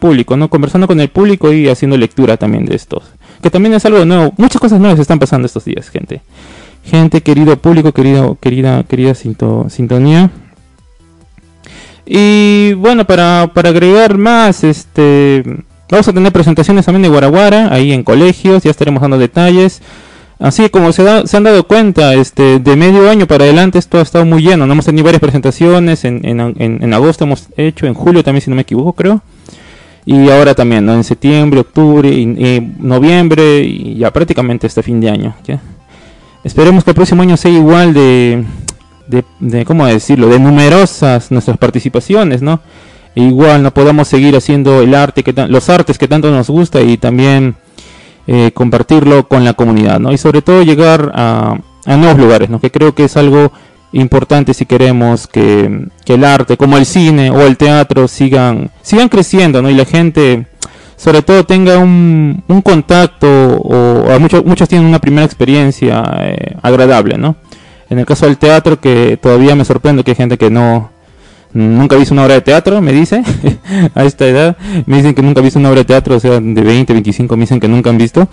Público, ¿no? Conversando con el público y haciendo lectura también de estos. Que también es algo nuevo. Muchas cosas nuevas están pasando estos días, gente. Gente, querido público, querido, querida, querida sintonía. Y bueno, para, agregar más, este vamos a tener presentaciones también de Guaraguara, ahí en colegios, ya estaremos dando detalles. Así como se, han dado cuenta, este, de medio año para adelante esto ha estado muy lleno. ¿no? Hemos tenido varias presentaciones, en, en agosto hemos hecho, en julio también si no me equivoco creo y ahora también, ¿no? En septiembre, octubre y, noviembre y ya prácticamente este fin de año. ¿ya? Esperemos que el próximo año sea igual de, de, ¿cómo decirlo?, de numerosas nuestras participaciones, ¿no? E igual no podamos seguir haciendo el arte, que los artes que tanto nos gusta y también eh, compartirlo con la comunidad, ¿no? Y sobre todo llegar a, a nuevos lugares, ¿no? Que creo que es algo importante si queremos que, el arte, como el cine o el teatro, sigan, sigan creciendo, ¿no? Y la gente, sobre todo, tenga un, un contacto, o, muchos, muchos tienen una primera experiencia eh, agradable, ¿no? En el caso del teatro, que todavía me sorprende que hay gente que no, nunca he visto una obra de teatro, me dice, a esta edad, me dicen que nunca he visto una obra de teatro, o sea, de 20, 25 me dicen que nunca han visto.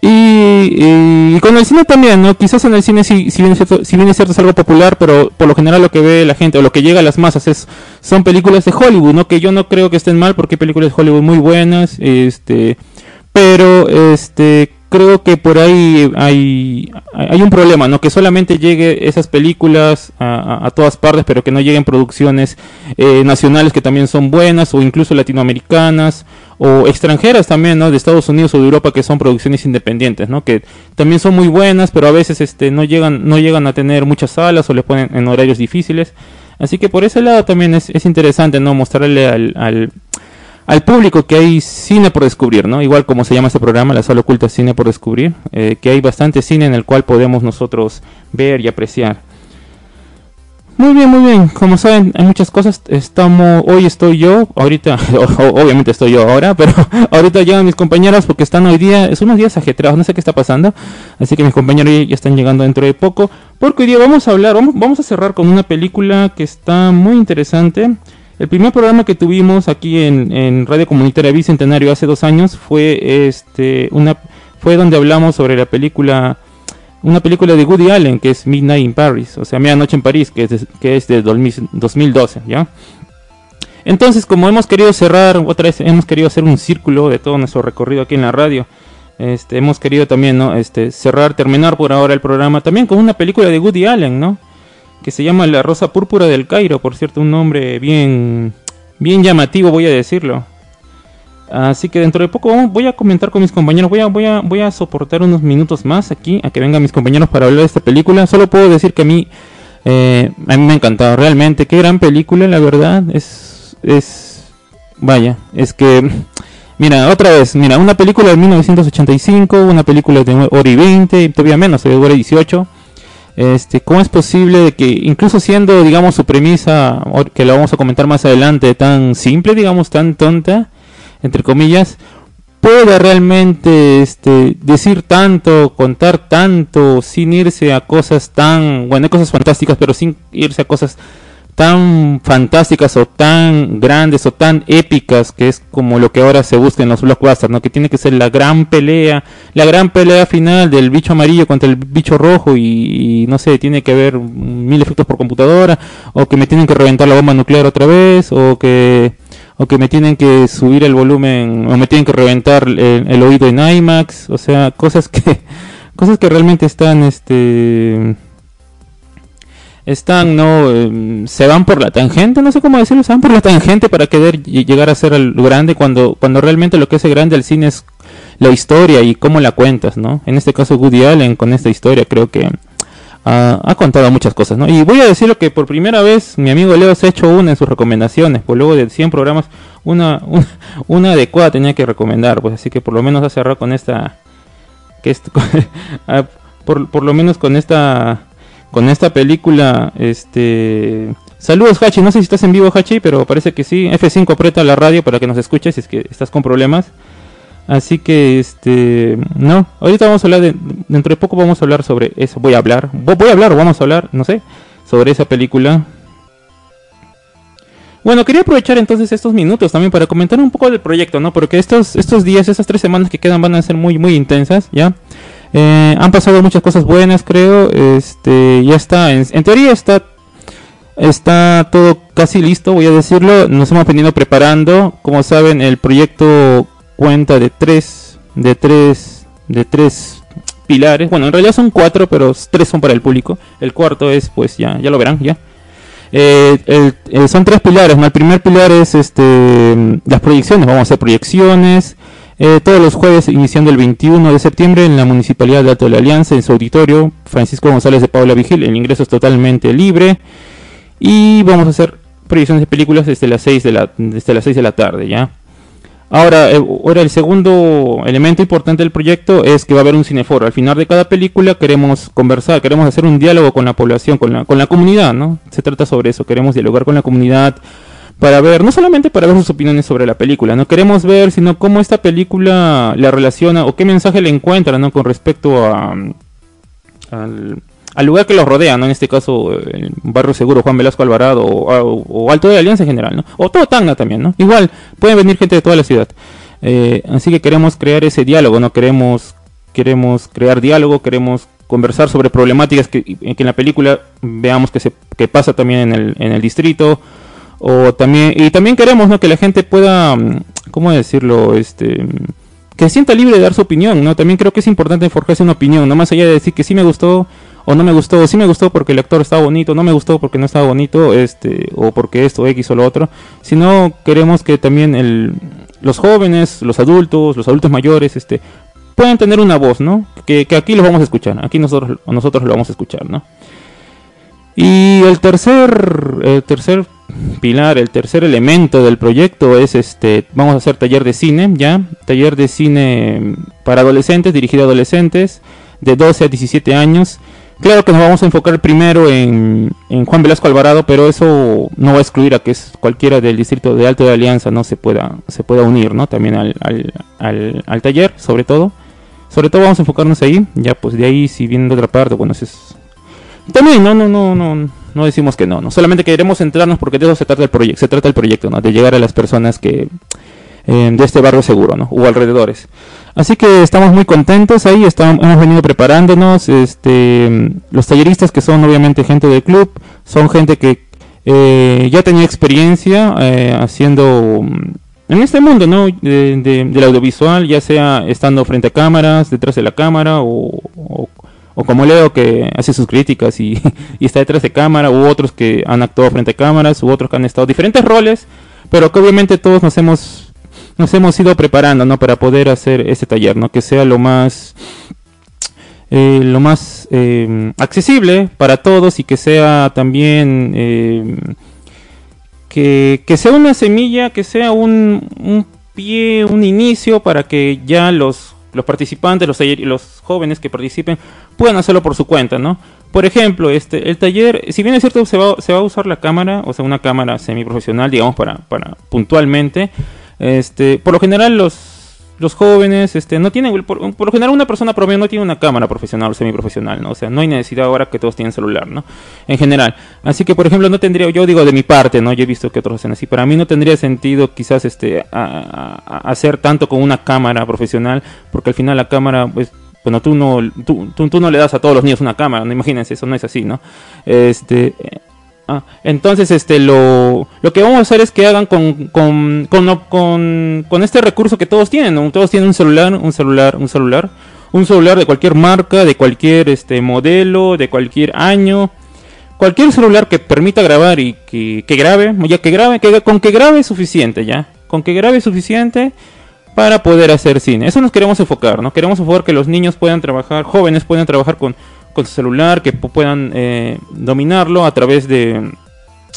Y, con el cine también, ¿no? Quizás en el cine si, si, bien es cierto, si bien es cierto es algo popular, pero por lo general lo que ve la gente o lo que llega a las masas es son películas de Hollywood, ¿no? Que yo no creo que estén mal porque hay películas de Hollywood muy buenas, este, pero este creo que por ahí hay, hay un problema, ¿no? Que solamente llegue esas películas a, todas partes, pero que no lleguen producciones eh, nacionales que también son buenas, o incluso latinoamericanas, o extranjeras también, ¿no? De Estados Unidos o de Europa que son producciones independientes, ¿no? Que también son muy buenas, pero a veces este, no, llegan, no llegan a tener muchas salas o les ponen en horarios difíciles. Así que por ese lado también es, es interesante, ¿no? Mostrarle al público que hay cine por descubrir, ¿no? Igual como se llama este programa, la sala oculta cine por descubrir, eh, que hay bastante cine en el cual podemos nosotros ver y apreciar. Muy bien, muy bien. Como saben, hay muchas cosas. Estamos, hoy estoy yo, ahorita, obviamente estoy yo ahora, pero ahorita llegan mis compañeros porque están hoy día, es unos días ajetreados, no sé qué está pasando. Así que mis compañeros ya están llegando dentro de poco. Porque hoy día vamos a hablar, vamos, vamos a cerrar con una película que está muy interesante. El primer programa que tuvimos aquí en, Radio Comunitaria Bicentenario hace dos años fue este una fue donde hablamos sobre la película una película de Woody Allen que es Midnight in Paris, o sea, Medianoche en París, que es de, que es de 2012, ¿ya? Entonces, como hemos querido cerrar, otra vez hemos querido hacer un círculo de todo nuestro recorrido aquí en la radio, este, hemos querido también, ¿no? Este, cerrar, terminar por ahora el programa también con una película de Woody Allen, ¿no? Que se llama La Rosa Púrpura del Cairo, por cierto, un nombre bien, bien llamativo, voy a decirlo. Así que dentro de poco voy a comentar con mis compañeros, voy a, voy a, voy a soportar unos minutos más aquí a que vengan mis compañeros para hablar de esta película. Solo puedo decir que a mí, eh, a mí me ha encantado, realmente, qué gran película, la verdad, es, es, vaya, es que, mira, otra vez, mira, una película de 1985, una película de hora y 20, y todavía menos, de hora y 18 este, ¿Cómo es posible de que, incluso siendo, digamos, su premisa, que la vamos a comentar más adelante, tan simple, digamos, tan tonta, entre comillas, pueda realmente este, decir tanto, contar tanto, sin irse a cosas tan, bueno, hay cosas fantásticas, pero sin irse a cosas tan fantásticas o tan grandes o tan épicas que es como lo que ahora se busca en los blockbusters, ¿no? Que tiene que ser la gran pelea, la gran pelea final del bicho amarillo contra el bicho rojo y, no sé, tiene que haber mil efectos por computadora o que me tienen que reventar la bomba nuclear otra vez o que o que me tienen que subir el volumen o me tienen que reventar el, el oído en IMAX, o sea, cosas que cosas que realmente están este están, no, em, se van por la tangente, no sé cómo decirlo, se van por la tangente para querer llegar a ser lo grande cuando, cuando realmente lo que hace grande el cine es la historia y cómo la cuentas, ¿no? En este caso Woody Allen con esta historia creo que ha, contado muchas cosas, ¿no? Y voy a decir lo que por primera vez mi amigo Leo se ha hecho una en sus recomendaciones, pues luego de 100 programas, una, una, adecuada tenía que recomendar, pues así que por lo menos ha cerrado con esta, que ah, por, por lo menos con esta, con esta película, este... Saludos Hachi, no sé si estás en vivo Hachi, pero parece que sí. F5 aprieta la radio para que nos escuches si es que estás con problemas. Así que, este, no, ahorita vamos a hablar de, dentro de poco vamos a hablar sobre eso, voy a hablar, voy a hablar vamos a hablar, no sé, sobre esa película. Bueno, quería aprovechar entonces estos minutos también para comentar un poco del proyecto, ¿no? Porque estos, estos días, esas tres semanas que quedan van a ser muy, muy intensas, ¿ya? Eh, han pasado muchas cosas buenas, creo, este, ya está, en, teoría está está todo casi listo, voy a decirlo. Nos hemos venido preparando. Como saben, el proyecto cuenta de tres, de tres, de tres pilares. Bueno, en realidad son cuatro, pero tres son para el público. El cuarto es, pues ya, ya lo verán, ya. Eh, son tres pilares. El primer pilar es este las proyecciones. Vamos a hacer proyecciones. Eh, todos los jueves, iniciando el 21 de septiembre, en la Municipalidad de Alto de la Alianza, en su auditorio, Francisco González de Paula Vigil. El ingreso es totalmente libre. Y vamos a hacer proyecciones de películas desde las 6 de la, desde las 6 de la tarde, ¿ya? Ahora, eh, ahora, el segundo elemento importante del proyecto es que va a haber un cineforo. Al final de cada película queremos conversar, queremos hacer un diálogo con la población, con la, con la comunidad, ¿no? Se trata sobre eso, queremos dialogar con la comunidad para ver, no solamente para ver sus opiniones sobre la película, no queremos ver, sino cómo esta película la relaciona o qué mensaje le encuentra, ¿no? Con respecto a, al, lugar que los rodea, ¿no? En este caso, el barrio seguro Juan Velasco Alvarado o, Alto de Alianza en general, ¿no? O todo Tacna también, ¿no? Igual, pueden venir gente de toda la ciudad. Eh, así que queremos crear ese diálogo, ¿no? Queremos, queremos crear diálogo, queremos conversar sobre problemáticas que, que en la película veamos que, se, que pasa también en el, en el distrito. O también, y también queremos, ¿no? Que la gente pueda, ¿cómo decirlo? Este que se sienta libre de dar su opinión, ¿no? También creo que es importante forjarse una opinión, no más allá de decir que sí me gustó, o no me gustó, sí me gustó porque el actor estaba bonito, no me gustó porque no estaba bonito, este, o porque esto, X o lo otro, sino queremos que también el, los jóvenes, los adultos, los adultos mayores, este, puedan tener una voz, ¿no? Que, aquí los vamos a escuchar, aquí nosotros, nosotros lo vamos a escuchar, ¿no? Y el tercer, el tercer pilar, el tercer elemento del proyecto es este, vamos a hacer taller de cine, ¿ya? Taller de cine para adolescentes, dirigido a adolescentes de 12 a 17 años. Claro que nos vamos a enfocar primero en, Juan Velasco Alvarado, pero eso no va a excluir a que cualquiera del distrito de Alto de Alianza no se pueda, se pueda unir, ¿no? También al, al, al, taller, sobre todo. Sobre todo vamos a enfocarnos ahí, ya pues de ahí si viene de otra parte, bueno, es... También, no, no, no, no, no decimos que no, no. Solamente queremos centrarnos porque de eso se trata el proyecto, se trata el proyecto, ¿no? De llegar a las personas que... Eh, de este barrio seguro, ¿no? O alrededores. Así que estamos muy contentos ahí, estamos, hemos venido preparándonos. Este, los talleristas que son obviamente gente del club, son gente que eh, ya tenía experiencia eh, haciendo mm, en este mundo, ¿no? De, del audiovisual, ya sea estando frente a cámaras, detrás de la cámara o, como Leo que hace sus críticas y, está detrás de cámara, u otros que han actuado frente a cámaras, u otros que han estado diferentes roles, pero que obviamente todos nos hemos nos hemos ido preparando, ¿no? Para poder hacer este taller, ¿no? Que sea lo más eh, lo más eh, accesible para todos y que sea también eh, que, que, sea una semilla, que sea un, un, pie, un inicio para que ya los, los participantes, los, los jóvenes que participen puedan hacerlo por su cuenta, ¿no? Por ejemplo, este, el taller, si bien es cierto, se va, se va a usar la cámara, o sea, una cámara semiprofesional, digamos, para, para puntualmente, este, por lo general los los jóvenes este no tienen por, lo general una persona promedio no tiene una cámara profesional o semiprofesional no o sea no hay necesidad ahora que todos tienen celular no en general. Así que por ejemplo no tendría yo digo de mi parte no yo he visto que otros hacen así para mí no tendría sentido quizás este hacer tanto con una cámara profesional porque al final la cámara pues bueno tú no tú, tú, no le das a todos los niños una cámara no imagínense eso no es así no este Ah, entonces, este, lo, lo que vamos a hacer es que hagan con, con, con, con, este recurso que todos tienen, Todos tienen un celular, un celular, un celular, un celular de cualquier marca, de cualquier este modelo, de cualquier año, cualquier celular que permita grabar y que, que grabe, ya que grabe, que, con que grabe es suficiente, ya, con que grabe es suficiente para poder hacer cine. Eso nos queremos enfocar, ¿no? Queremos enfocar que los niños puedan trabajar, jóvenes puedan trabajar con con su celular, que pu- puedan eh, dominarlo a través de...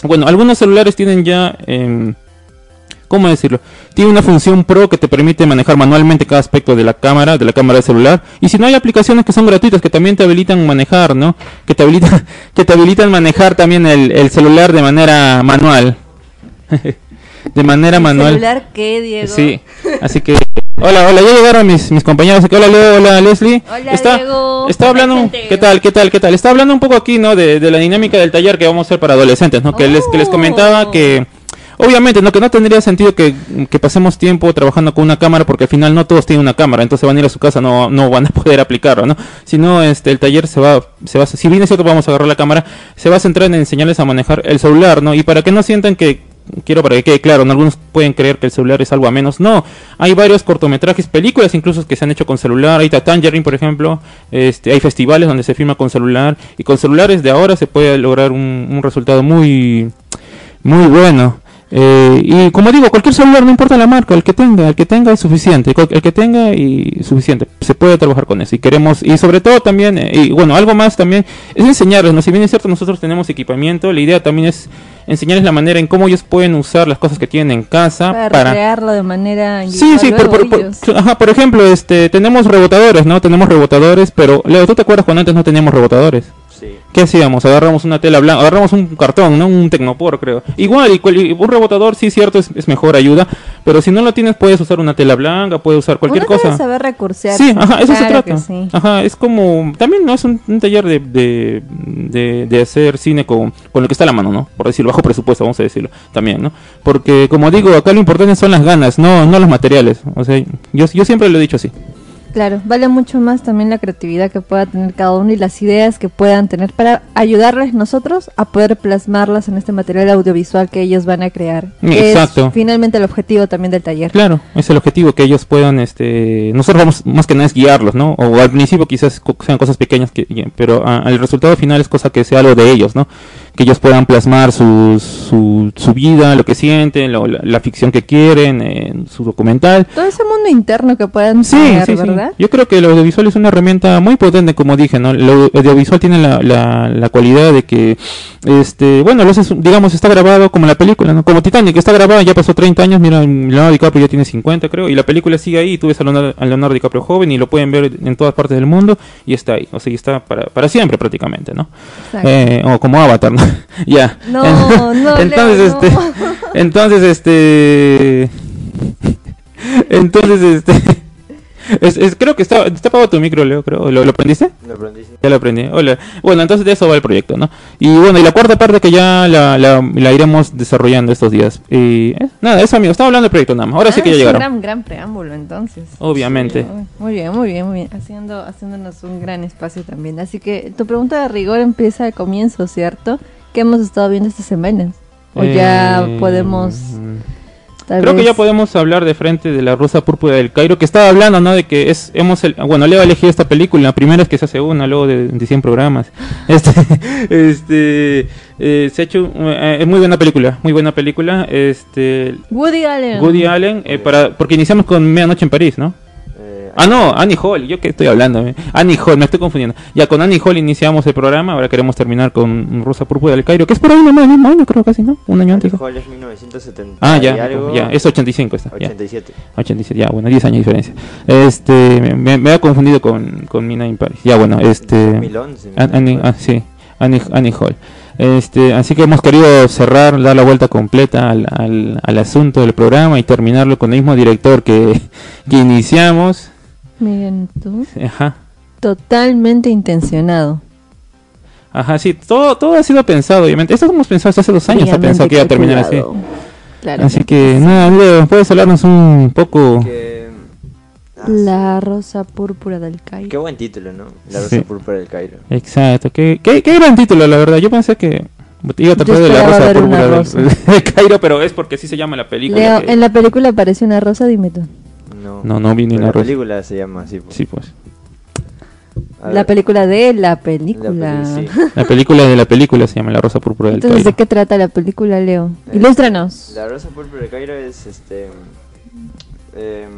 Bueno, algunos celulares tienen ya... em, ¿Cómo decirlo? Tiene una función pro que te permite manejar manualmente cada aspecto de la cámara, de la cámara de celular. Y si no hay aplicaciones que son gratuitas que también te habilitan manejar, ¿no? Que te habilitan, que te habilitan manejar también el, el celular de manera manual. de manera manual. ¿Celular qué, Diego? Sí, así que... Hola, hola, ya llegaron mis, mis compañeros aquí. Hola, Leo, hola, Leslie. Hola, está, Diego. Está hablando... ¿Qué tal, qué tal, qué tal? Está hablando un poco aquí, ¿no? De, de la dinámica del taller que vamos a hacer para adolescentes, ¿no? Que, les, que les comentaba Oh. que... Obviamente, ¿no? Que no tendría sentido que, que pasemos tiempo trabajando con una cámara porque al final no todos tienen una cámara, entonces van a ir a su casa, no, no van a poder aplicarlo, ¿no? Si no, este, el taller se va, se va, si bien es cierto vamos a agarrar la cámara, se va a centrar en enseñarles a manejar el celular, ¿no? Y para que no sientan que, quiero para que quede claro, ¿no? algunos pueden creer que el celular es algo a menos, no, hay varios cortometrajes, películas incluso que se han hecho con celular, ahí está por ejemplo, este, hay festivales donde se filma con celular, y con celulares de ahora se puede lograr un, un resultado muy, muy bueno. Eh, y como digo, cualquier celular, no importa la marca, el que tenga, el que tenga es suficiente, el que tenga y suficiente, se puede trabajar con eso. Y queremos, y sobre todo también, eh, y bueno, algo más también, es enseñarles, ¿no? si bien es cierto, nosotros tenemos equipamiento, la idea también es enseñarles la manera en cómo ellos pueden usar las cosas que tienen en casa Para, para... recrearlo de manera Sí, sí, por, ajá, por ejemplo, este, tenemos rebotadores, ¿no? Tenemos rebotadores, pero Leo, ¿tú te acuerdas cuando antes no teníamos rebotadores? Sí. ¿Qué hacíamos? Agarramos una tela blanca, agarramos un cartón, ¿no? Un tecnopor, creo. Igual, y cual- y un rebotador, sí, cierto, es, es mejor ayuda, pero si no lo tienes, puedes usar una tela blanca, puedes usar cualquier Uno debe cosa. saber recursear. Sí, ajá, eso se Claro trata. que sí. Ajá, es como, también no es un, un taller de, de, de, de hacer cine con, con lo que está a la mano, ¿no? Por decirlo, bajo presupuesto, vamos a decirlo, también, ¿no? Porque, como digo, acá lo importante son las ganas, no, no los materiales. O sea, yo, yo siempre lo he dicho así. Claro, vale mucho más también la creatividad que pueda tener cada uno y las ideas que puedan tener para ayudarles nosotros a poder plasmarlas en este material audiovisual que ellos van a crear. que Exacto. Es finalmente el objetivo también del taller. Claro, es el objetivo que ellos puedan, este, nosotros vamos más que nada es guiarlos, ¿no? O al principio quizás sean cosas pequeñas, que, pero ah, el resultado final es cosa que sea algo de ellos, ¿no? Que ellos puedan plasmar su, su vida, lo que sienten, lo- la, la ficción que quieren, en su documental. Todo ese mundo interno que puedan Sí, tener, sí, sí. ¿verdad? Yo creo que el audiovisual es una herramienta muy potente, como dije, ¿no? El au- audiovisual tiene la, la, la cualidad de que, este, bueno, lo haces, digamos, está grabado como la película, ¿no? Como Titanic, está grabada, ya pasó 30 años, mira, Leonardo DiCaprio ya tiene 50, creo, y la película sigue ahí, y tú ves a Leonardo, a Leonardo DiCaprio joven y lo pueden ver en todas partes del mundo, y está ahí, o sea, y está para, para siempre prácticamente, ¿no? Eh, o como Avatar, ¿no? ya. No, no, entonces, Leo, este, no. entonces, este, entonces, este, es, es- creo que está, está apagado tu micro, Leo, creo, ¿lo, lo prendiste? Lo aprendí. sí. Ya lo aprendí. Hola. Bueno, entonces de eso va el proyecto, ¿no? Y bueno, y la cuarta parte que ya la, la, la iremos desarrollando estos días. Y eh, nada, eso amigo, estaba hablando del proyecto nada más. Ahora sí Ah, que ya es llegaron. un gran, gran preámbulo entonces. Obviamente. Sí, Muy bien, muy bien, muy bien. Haciendo, haciéndonos un gran espacio también. Así que tu pregunta de rigor empieza al comienzo, ¿cierto? ¿Qué hemos estado viendo estas semanas? O ya Eh, podemos... tal Creo que ya podemos hablar de frente de la Rosa Púrpura del Cairo, que estaba hablando, ¿no? De que es, hemos, el- bueno, Leo ha elegido esta película, la primera es que se hace una, luego de, de 100 programas. Este, este, eh, se ha hecho, eh, es muy buena película, muy buena película, este, Woody Allen. Woody Allen, eh, para, porque iniciamos con Medianoche en París, ¿no? Ah, no, Annie Hall, yo que estoy hablando. Annie Hall, me estoy confundiendo. Ya con Annie Hall iniciamos el programa, ahora queremos terminar con Rosa Púrpura del Cairo, que es por ahí nomás, el mismo año creo casi, ¿no? Un año antes. Hall es 1970 Ah, ya, algo, ya, es 85 esta, ya. 87. 87, ya, bueno, 10 años de diferencia. Este, me, me, confundido con, con Mina in Paris. Ya, bueno, este... 2011. An- Annie, ah, sí, Annie, Annie Hall. Este, así que hemos querido cerrar, dar la vuelta completa al, al, al asunto del programa y terminarlo con el mismo director que, que iniciamos. Miren tú. Ajá. Totalmente intencionado. Ajá, sí, todo, todo ha sido pensado, obviamente. Esto hemos pensado hasta hace dos años, ha pensado que iba a terminar así. Claro. Así que, nada, Leo, ¿puedes hablarnos un poco? Que- ah, La rosa púrpura del Cairo. Qué buen título, ¿no? La Rosa Sí. Púrpura del Cairo. Exacto, qué, qué, qué gran título, la verdad. Yo pensé que iba a tratar de la rosa púrpura de Cairo, pero es porque así se llama la película. Leo, que- en la película aparece una rosa, dime tú. No, No, no vi ni La rosa. película se llama así. pues. Sí, pues. La película de la la película. peli- sí. La película de la película se llama La Rosa Púrpura del Entonces, ¿de Cairo. qué trata la película, Leo? Eh, Ilústranos. La Rosa Púrpura del Cairo es este. em,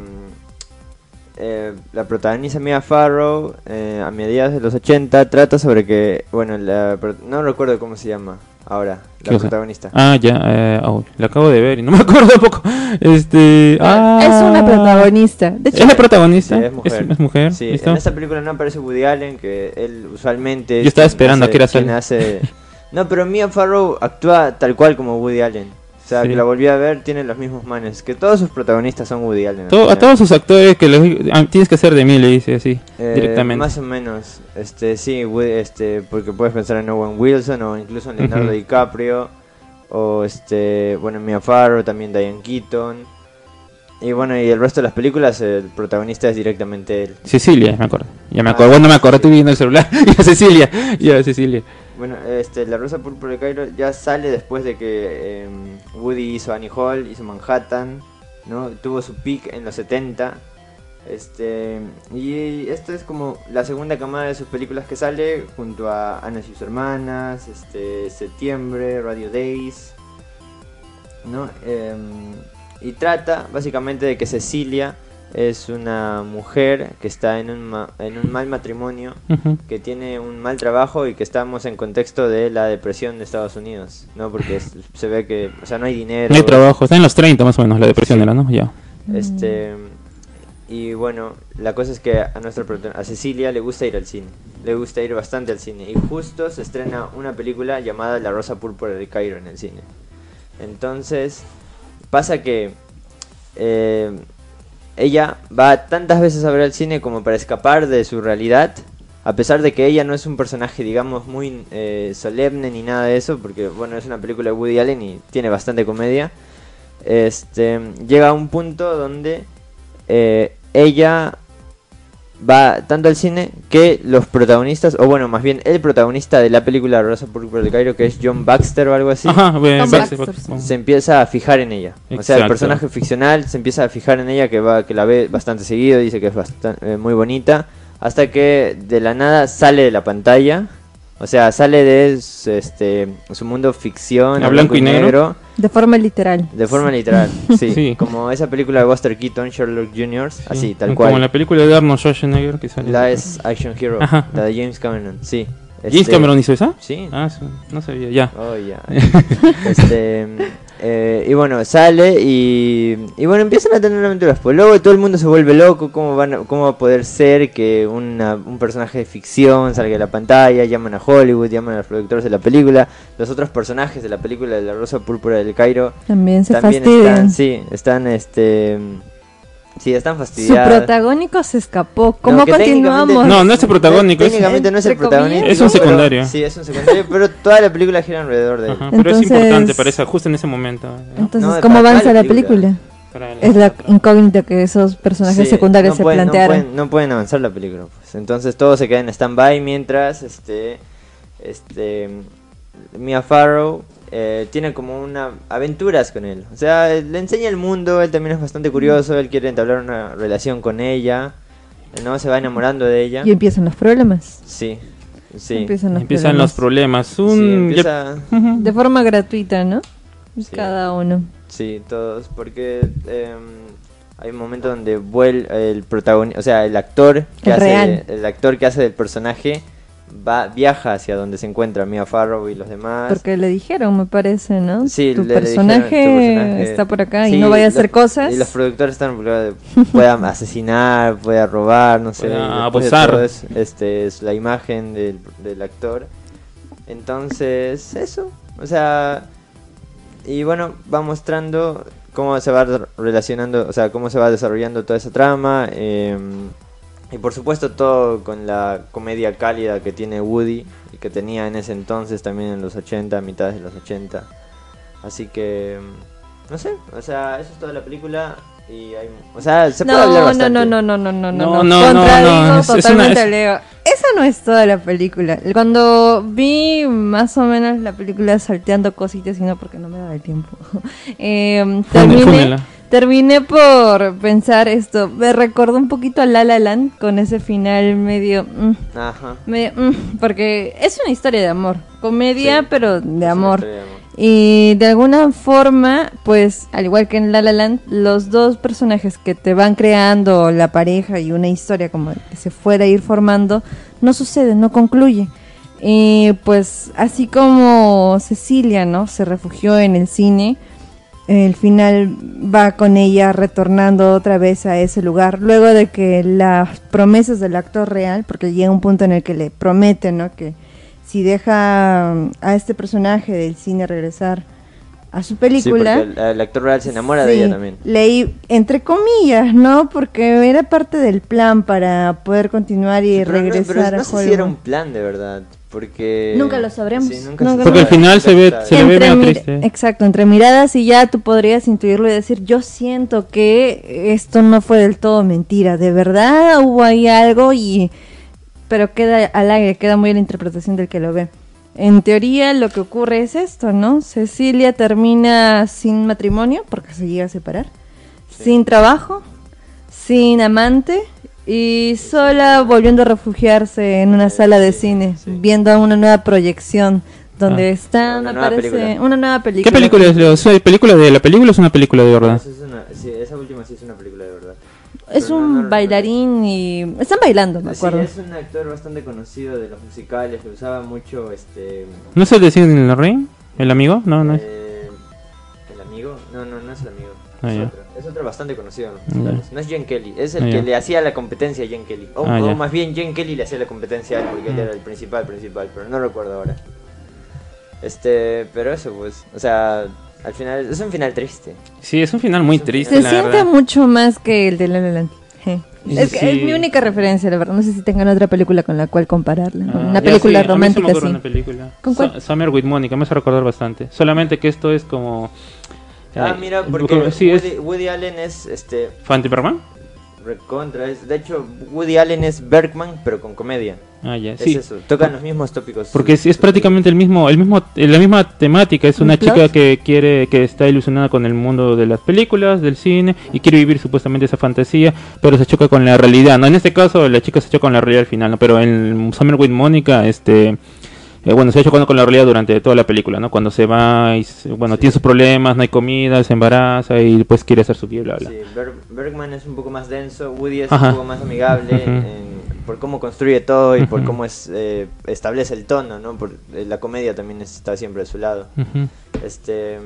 eh, la protagoniza Mia Farrow eh, a mediados de los 80. Trata sobre que, bueno, la no recuerdo cómo se llama ahora, ¿Qué la cosa? protagonista. Ah, ya, eh, oh, la acabo de ver y no me acuerdo tampoco. Este, ah, Es una protagonista. De hecho, ¿Es la protagonista? Sí, es mujer. Es, mujer, Sí, ¿listo? en esta película no aparece Woody Allen, que él usualmente... Yo estaba es quien esperando a hace- que era hace... No, pero Mia Farrow actúa tal cual como Woody Allen. O sea, Sí. que la volví a ver, tiene los mismos manes. Que todos sus protagonistas son Woody Allen. Todo- a todos sus actores que les ah, tienes que hacer de mí, le dice así, Eh, directamente. Más o menos, este, sí, Woody- este, porque puedes pensar en Owen Wilson o incluso en Leonardo. DiCaprio o este, bueno, Mia Farrow, también Diane Keaton. Y bueno, y el resto de las películas el protagonista es directamente él. Cecilia, me acuerdo. Ya me Ah, acuerdo. Bueno, me acuerdo, sí. estoy viendo el celular. ya, Cecilia. Ya, Cecilia. Bueno, este, La Rosa Púrpura de Cairo ya sale después de que em, Woody hizo Annie Hall, hizo Manhattan, ¿no? Tuvo su peak en los 70. Este, y esta es como la segunda camada de sus películas que sale junto a Ana y sus hermanas, este, Septiembre, Radio Days, ¿no? Em, y trata básicamente de que Cecilia es una mujer que está en un, ma- en un mal matrimonio que tiene un mal trabajo y que estamos en contexto de la depresión de Estados Unidos, ¿no? Porque es- se ve que, o sea, no hay dinero. No hay trabajo. Está en los 30 más o menos, la depresión Sí. era, ¿no? Ya. Este y bueno, la cosa es que a nuestra a Cecilia le gusta ir al cine. Le gusta ir bastante al cine y justo se estrena una película llamada La Rosa Púrpura de Cairo en el cine. Entonces, pasa que eh, ella va tantas veces a ver al cine como para escapar de su realidad, a pesar de que ella no es un personaje, digamos, muy eh, solemne ni nada de eso, porque bueno, es una película de Woody Allen y tiene bastante comedia. Este llega a un punto donde eh, ella va tanto al cine que los protagonistas, o bueno, más bien el protagonista de la película Rosa Púrpura de Cairo, que es John Baxter o algo así, Ajá, Baxter. se empieza a fijar en ella. O sea, el personaje ficcional se empieza a fijar en ella, que va que la ve bastante seguido, dice que es bastante, muy bonita, hasta que de la nada sale de la pantalla. O sea, sale de su, este, su mundo ficción, ¿A blanco y negro? de forma literal. De forma literal, sí. Sí. Como esa película de Buster Keaton, Sherlock Jr., así, Sí, tal Como cual. la película de Arnold Schwarzenegger que sale. La es Action Hero, Ajá. la de James Cameron, sí. ¿James Este, Cameron hizo esa? Sí. Ah, sí, no sabía, ya. Oh, ya. este, eh, y bueno, sale y, y bueno, empiezan a tener aventuras. Pues luego todo el mundo se vuelve loco. ¿Cómo, van a- cómo va a poder ser que una- un personaje de ficción salga de la pantalla? Llaman a Hollywood, llaman a los productores de la película. Los otros personajes de la película de La Rosa Púrpura del Cairo También se también fastidian. están, sí, están, este, sí, están Su fastidiados. protagónico se escapó. ¿Cómo No, que continuamos? técnicamente- No, no es el protagónico, es- Técnicamente no es el Entre protagonista. comillas, Es un pero- secundario. sí, es un secundario, pero toda la película gira alrededor de él. Ajá, pero es Entonces- importante para esa, justo en ese momento. ¿no? Entonces, No, ¿cómo para avanza la la película? Para el- Es la incógnita que esos personajes Sí, secundarios no se pueden, no plantearon. pueden- No pueden, avanzar la película, pues. Entonces todo se queda en stand-by mientras este, este, Mia Farrow eh, tiene como una aventuras con él. O sea, él le enseña el mundo, él también es bastante curioso, él quiere entablar una relación con ella, ¿no? Se va enamorando de ella. Y empiezan los problemas. Sí, sí. Empiezan los Empiezan los problemas. problemas. Sí, empieza- Ujú. De forma gratuita, ¿no? Sí. Cada uno. Sí, todos, porque em, hay un momento donde vuelve el protagonista, o sea, el actor que El hace real. el actor que hace del personaje va viaja hacia donde se encuentra Mia Farrow y los demás. Porque le dijeron, me parece, ¿no? Sí, tu, le- le dijeron, personaje "Tu personaje-" está por acá Sí, y no vaya a los- hacer cosas. Y los productores están pueda asesinar, pueda robar, no sé, abusar. es, este es la imagen del, del actor. Entonces, eso, o sea, y bueno, va mostrando cómo se va relacionando, o sea, cómo se va desarrollando toda esa trama. eh, y por supuesto todo con la comedia cálida que tiene Woody y que tenía en ese entonces también en los 80, mitades de los 80. Así que, mm, no sé, o sea, eso es toda la película. Y hay, o sea, se puede hablar No, no, bastante. no, no, no, no, no, no, No, no. no, no, Contradigo no, es una- totalmente es- a Leo. Esa no es toda la película. Cuando vi más o menos la película salteando cositas, y no porque no me daba el tiempo, eh, terminé, fúnela. Terminé por pensar esto. Me recordó un poquito a La La Land con ese final medio... mm, Ajá. medio, mm, porque es una historia de amor. Comedia, Sí, pero de amor. de amor. Y de alguna forma, pues, al igual que en La La Land, los dos personajes que te van creando la pareja y una historia como que se fuera a ir formando, no sucede, no concluye. Y pues, así como Cecilia, ¿no? Se refugió en el cine, el final va con ella retornando otra vez a ese lugar, luego de que las promesas del actor real, porque llega un punto en el que le promete, ¿no? Que si deja a este personaje del cine regresar a su película. Sí, el, el actor real se enamora de ella también. Leí, entre comillas, ¿no? Porque era parte del plan para poder continuar y Pero no- regresar pero no, a sé si era Hollywood. un plan de verdad, porque... Nunca lo sabremos. Sí, nunca Nunca se Porque al final se ve- Exacto. se le ve medio mir- triste. Exacto, entre miradas y ya tú podrías intuirlo y decir, yo siento que esto no fue del todo mentira, de verdad hubo ahí algo y... Pero queda al aire, queda muy a la interpretación del que lo ve. En teoría lo que ocurre es esto, ¿no? Cecilia termina sin matrimonio porque se llega a separar, sin trabajo, sin amante y sola volviendo a refugiarse en una sala de cine, sí. viendo una nueva proyección donde Ah. están, Una nueva aparece película. una nueva película. ¿Qué película es, Leo? ¿Es una película de la película o es una película de verdad? Esa, es una- sí, esa última sí es una película de verdad. Es Pero no- un no recuerdo. bailarín y están bailando, me Sí, acuerdo. es un actor bastante conocido de los musicales, que usaba mucho este... ¿No es el de Sidney Ring? ¿El amigo? No, no es. eh, ¿El amigo? No, no, no es el amigo. Ah, es, ya. otro. Es otro bastante conocido musicales. No es Jen Kelly, es el Ah, que le hacía la competencia a Jen Kelly. O, Ah, o más bien Jen Kelly le hacía la competencia a él porque él Mm. era el principal, principal, pero no recuerdo ahora. Este, pero eso pues, o sea, al final es un final triste. Sí, es un final muy un triste, Se la siente verdad. mucho más que el de La La Land. Sí, Es, que sí. es mi única referencia, la verdad. No sé si tengan otra película con la cual compararla. ¿no? Ah, una película sí, a mí se me romántica así. una película. ¿Con cuál? Summer with Monica, me hace recordar bastante. Solamente que esto es como... Ah, mira, porque sí, Woody, es Woody Allen es este Fanti Bergman. recontra, es, de hecho Woody Allen es Bergman pero con comedia. Ah, ya, Es sí. eso, tocan los mismos tópicos. Porque es, es prácticamente el mismo, el mismo, eh, la misma temática. Es ¿Un una chica que quiere, que está ilusionada con el mundo de las películas, del cine y quiere vivir supuestamente esa fantasía, pero se choca con la realidad. No, en este caso la chica se choca con la realidad al final, ¿no? Pero en Summer with Monica, este, eh, bueno, se ha chocado con la realidad durante toda la película, ¿no? Cuando se va y, bueno, Sí. tiene sus problemas, no hay comida, se embaraza y pues quiere hacer su vida, bla, bla. Sí, Ber- Bergman es un poco más denso, Woody es Ajá. un poco más amigable en- por cómo construye todo y por cómo es eh, establece el tono, ¿no? Por, eh, la comedia también está siempre de su lado. Este,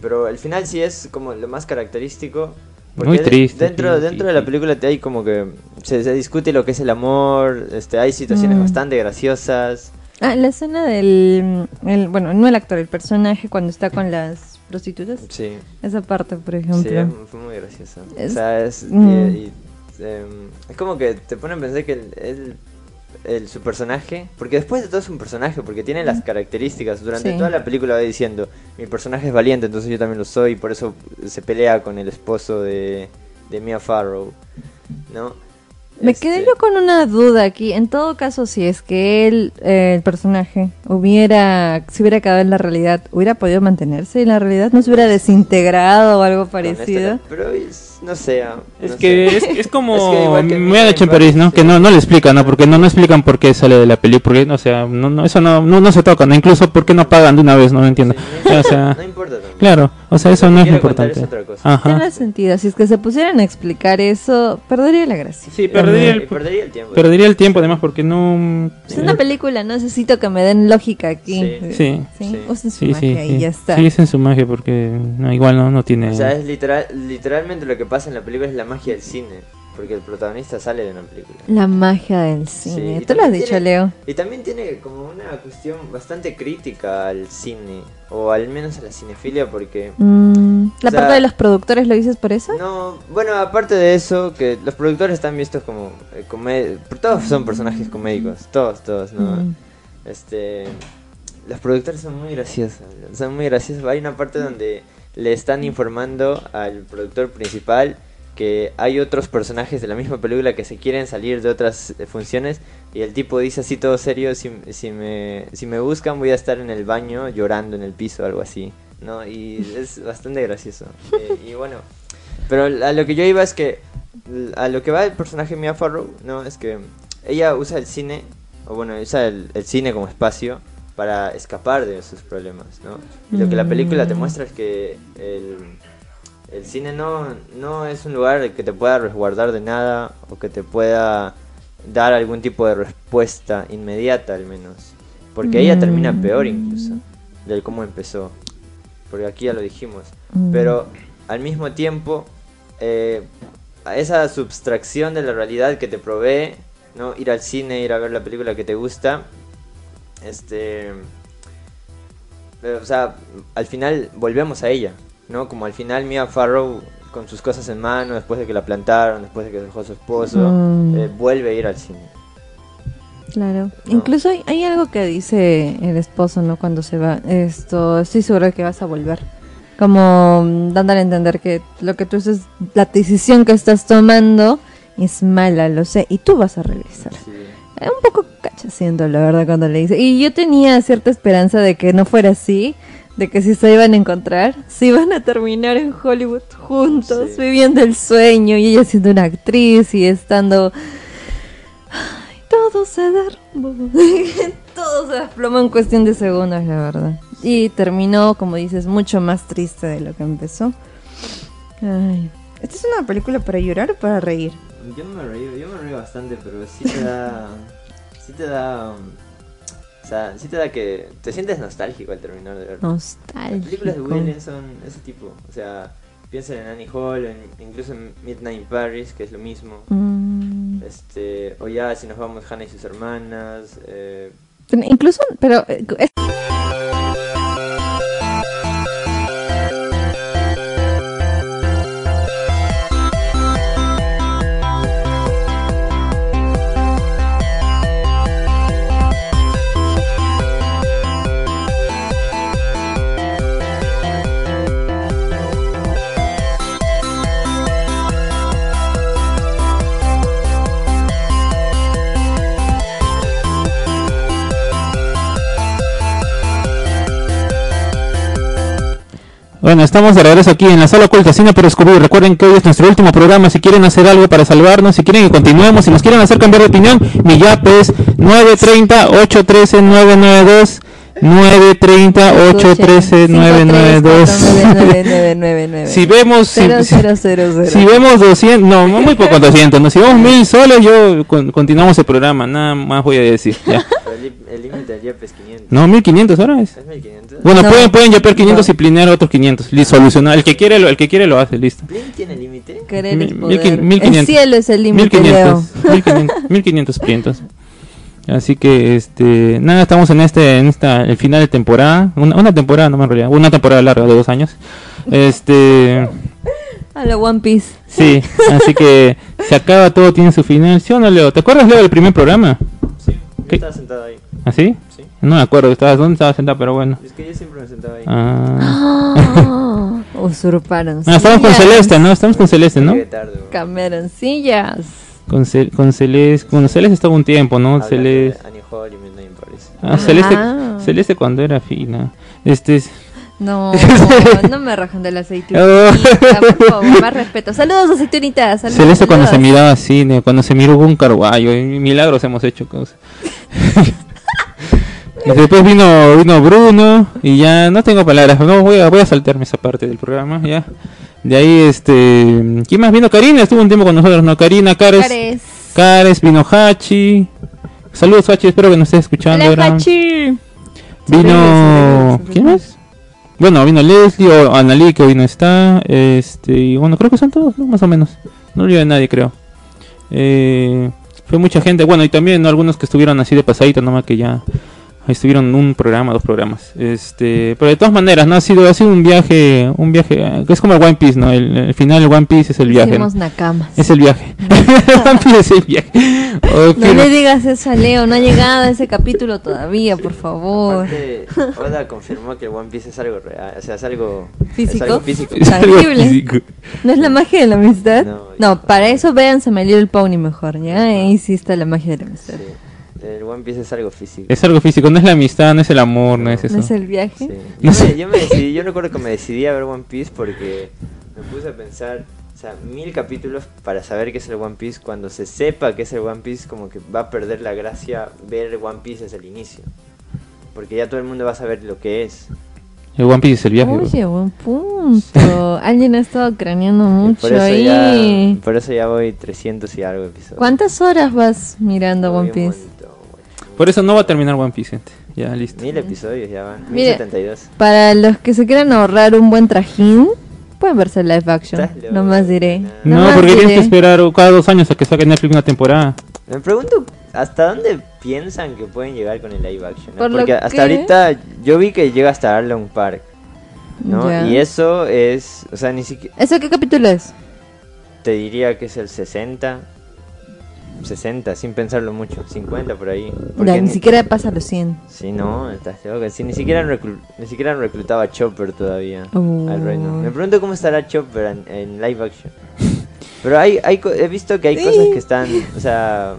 pero el final sí es como lo más característico. Muy triste, Dentro, sí, dentro sí, de la película te hay como que se, se discute lo que es el amor, este, hay situaciones Mm. bastante graciosas. Ah, la escena del. el- bueno, no el actor, el personaje cuando está con las prostitutas. Sí, Esa parte, por sí, ejemplo. fue muy gracioso. Es- O sea, es, Mm. y, em, es como que te pone a pensar que el, el- el- su personaje, porque después de todo es un personaje, porque tiene las características. Durante Sí. toda la película va diciendo, mi personaje es valiente, entonces yo también lo soy, y por eso se pelea con el esposo de, de Mia Farrow, ¿no? Me Este, quedé yo con una duda aquí. En todo caso, si es que él, eh, el personaje, hubiera, se hubiera quedado en la realidad, ¿hubiera podido mantenerse en la realidad? ¿No se hubiera desintegrado o algo este- parecido? pero es- no sé. ah, Es no que sé. es, es como Es que que me han hecho en París, ¿no? sí. Que no, no le explican, ¿no? Porque no, no explican por qué sale de la película, porque, o sea, no, no, eso no, no, no se toca, ¿no? Incluso por qué no pagan de una vez, no, no entiendo. Sí, o sea, no importa también. claro, o sea, eso Lo no es importante. Tiene sentido. Si es que se pusieran a explicar eso, perdería la gracia. Sí, perdería el, perdería el tiempo. perdería el tiempo además porque no... Es una película, no necesito que me den lógica aquí. Sí. Sí. Sí, Sí. usen su magia y ya está. Sí, es en su magia porque no, igual no, no tiene... O sea, es literal, literalmente lo que pasa en la película es la magia del cine. Porque el protagonista sale de una película. La magia del cine. Tú lo has dicho, tiene- Leo. Y también tiene como una cuestión bastante crítica al cine. O al menos a la cinefilia porque... Mm, la sea- parte de los productores lo dices por eso. No, bueno, aparte de eso, que los productores están vistos como... eh, come- Todos son personajes comédicos. Todos, todos, ¿no? Mm. Este, los productores son muy graciosos, son muy graciosos. Hay una parte donde le están informando al productor principal que hay otros personajes de la misma película que se quieren salir de otras eh, funciones y el tipo dice así todo serio, si, si, me, si me buscan voy a estar en el baño llorando en el piso algo así, ¿no? Y es bastante gracioso. Eh, y bueno, pero a lo que yo iba es que a lo que va el personaje Mia Farrow, ¿no? Es que ella usa el cine, o bueno, usa el, el cine como espacio para escapar de sus problemas, ¿no? Y lo que la película te Mm. muestra es que el, el cine no, no es un lugar que te pueda resguardar de nada o que te pueda dar algún tipo de respuesta inmediata al menos. Porque ella termina peor incluso del cómo empezó. Porque aquí ya lo dijimos. Mm. Pero al mismo tiempo, eh, esa subtracción de la realidad que te provee, ¿no? Ir al cine, ir a ver la película que te gusta, este... eh, o sea, al final volvemos a ella, ¿no? Como al final Mia Farrow con sus cosas en mano, después de que la plantaron, después de que dejó a su esposo, Mm. eh, vuelve a ir al cine. Claro. No. Incluso hay, hay algo que dice el esposo, ¿no? Cuando se va. Esto, estoy seguro de que vas a volver. Como mm, dándole a entender que lo que tú haces, la decisión que estás tomando es mala, lo sé, y tú vas a regresar. Sí. Eh, Un poco cachaciendo, la verdad, cuando le dice. Y yo tenía cierta esperanza de que no fuera así, de que si se iban a encontrar, se iban a terminar en Hollywood juntos, Sí. viviendo el sueño, y ella siendo una actriz y estando... Ay, todo se derrumbó. todo se desplomó en cuestión de segundos, la verdad. Y terminó, como dices, mucho más triste de lo que empezó. Ay. ¿Esta es una película para llorar o para reír? Yo no me río, yo me río bastante, pero sí te da. te da. um, o sea, sí te da que. Te sientes nostálgico al terminar de ver. Las películas de. Allen son ese tipo. O sea, piensa en Annie Hall, en, incluso en Midnight in Paris, que es lo mismo. Mm. Este, o ya si nos vamos Hannah y sus hermanas. Eh, Incluso, pero eh, es- Bueno, estamos de regreso aquí en la sala oculta Cine por descubrir. Recuerden que hoy es nuestro último programa. Si quieren hacer algo para salvarnos, si quieren que continuemos, si nos quieren hacer cambiar de opinión, mi YAP es 930-813-992. 930-813-992. Si vemos, si, vemos 200, no, no muy poco 200, no, si vemos 1000 soles, yo con- continuamos el programa, nada más voy a decir. Ya. el límite del YEP es 500. No, 1500 ahora es. ¿Es 1500? Bueno, No. pueden, pueden yapear 500 No. y plinear otros 500. Li- Solucionar. El que quiere lo, el que quiere lo hace, listo. ¿Blink tiene límite? Querer Mil- es mil poder. quin- mil El quinientos. cielo es el límite, Leo. 1500, 1500, 1500 plientos. Así que, este, nada, estamos en este, en esta, el final de temporada, una, una temporada, no en realidad, una temporada larga de dos años. Este, A la One Piece. sí, así que se acaba todo, tiene su final. ¿Sí o no, Leo? ¿Te acuerdas, Leo, del primer programa? Sí, yo estaba sentado ahí. ¿Así? Sí. No me acuerdo, estabas, ¿dónde estabas sentado? Pero bueno. Es que yo siempre me sentaba ahí. Ah, Usurparon. Ah, estamos con. Celeste, ¿no? Estamos con Celeste, ¿no? Sillas. Con, Cel- con Celeste, con Celeste estaba un tiempo, ¿no? Celeste. Annie Hall y Midnight in Paris. Ah, Celeste, Ah. Celeste cuando era fina. Este es- No, no me rajan de la Oh. aceitunita, por favor, más respeto. Saludos, aceitunitas. Saludos, Celeste cuando se miraba cine, cuando se miró un carguayo, milagros hemos hecho cosas. Y Después vino vino Bruno y ya no tengo palabras, no voy a voy a saltarme esa parte del programa ya. De ahí este, ¿quién más vino? Karina estuvo un tiempo con nosotros, no Karina, Cares, Cares. Cares, vino Hachi. Saludos Hachi, espero que nos estés escuchando. Hola, ahora. Hachi. Vino ¿quién más? Bueno, vino Leslie o Analí que hoy no está, este y bueno, creo que son todos, ¿no? más o menos. No olvidé a nadie, creo. Eh, fue mucha gente, bueno, y también ¿no? algunos que estuvieron así de pasadito, nomás que ya estuvieron un programa, dos programas. Este, pero de todas maneras, no ha sido ha sido un viaje, un viaje que es como el One Piece, ¿no? El, el final del One Piece es el viaje. ¿no? Hicimos nakamas. Es el viaje. One Piece es el viaje. Oh, No le digas eso a Leo, no ha llegado a ese capítulo todavía, por favor. Aparte, Oda confirmó que el One Piece es algo real, o sea, es algo ¿Físico? Es algo físico. Es algo físico. ¿No es la magia de la amistad? No, No, para eso véanse My Little Pony mejor, ¿ya? Ahí sí está la magia de la amistad. Sí. El One Piece es algo físico. Es algo físico, no es la amistad, no es el amor, no, es eso. ¿No es el viaje? Sí. Yo, me, yo me decidí, yo recuerdo que me decidí a ver One Piece porque me puse a pensar, o sea, mil capítulos para saber qué es el One Piece. Cuando se sepa qué es el One Piece, como que va a perder la gracia ver One Piece desde el inicio. porque ya todo el mundo va a saber lo que es. El One Piece es el viaje. Oye, buen punto. Alguien ha estado craneando mucho por eso ahí. ya por eso ya voy 300 y algo episodios. ¿Cuántas horas vas mirando Voy One Piece? Por eso no va a terminar One Piece, gente. Ya, listo. Mil episodios ya van. Mire. 1072. Para los que se quieran ahorrar un buen trajín, pueden verse live action. No más diré. No, porque tienes diré. que esperar cada dos años a que saque Netflix una temporada. Me pregunto hasta dónde piensan que pueden llegar con el live action. ¿no? Por lo Porque hasta que- ahorita yo vi que llega hasta Arlong Park, ¿no? Y eso es, o sea, ni siquiera ¿Eso qué capítulo es? te diría que es el 60, 60 sin pensarlo mucho, 50 por ahí. Porque ni siquiera pasa los 100. Sí, no, estás loco. Sí, ni siquiera ni siquiera han reclutado a Chopper todavía Oh. al reino. Me pregunto cómo estará Chopper en, en live action. Pero hay, hay co- he visto que hay Sí. cosas que están, o sea,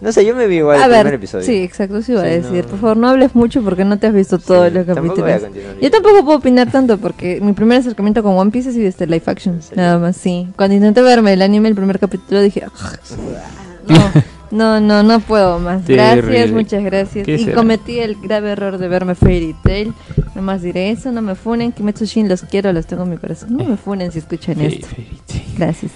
no sé, yo me vi igual A el primer ver, episodio. sí, exacto, sí iba a decir. no. Por favor, no hables mucho porque no te has visto todos Sí, los capítulos. Yo tampoco puedo opinar tanto porque mi primer acercamiento con One Piece ha sido este live action. Nada más, sí. Cuando intenté verme el anime, el primer capítulo, dije, no, no, no, no puedo más. Gracias, muchas gracias. ¿Qué Y será? cometí el grave error de verme Fairy Tail. Nada más diré eso, no me funen. Kimetsu Shin los quiero, los tengo en mi corazón. No me funen si escuchan esto. Gracias.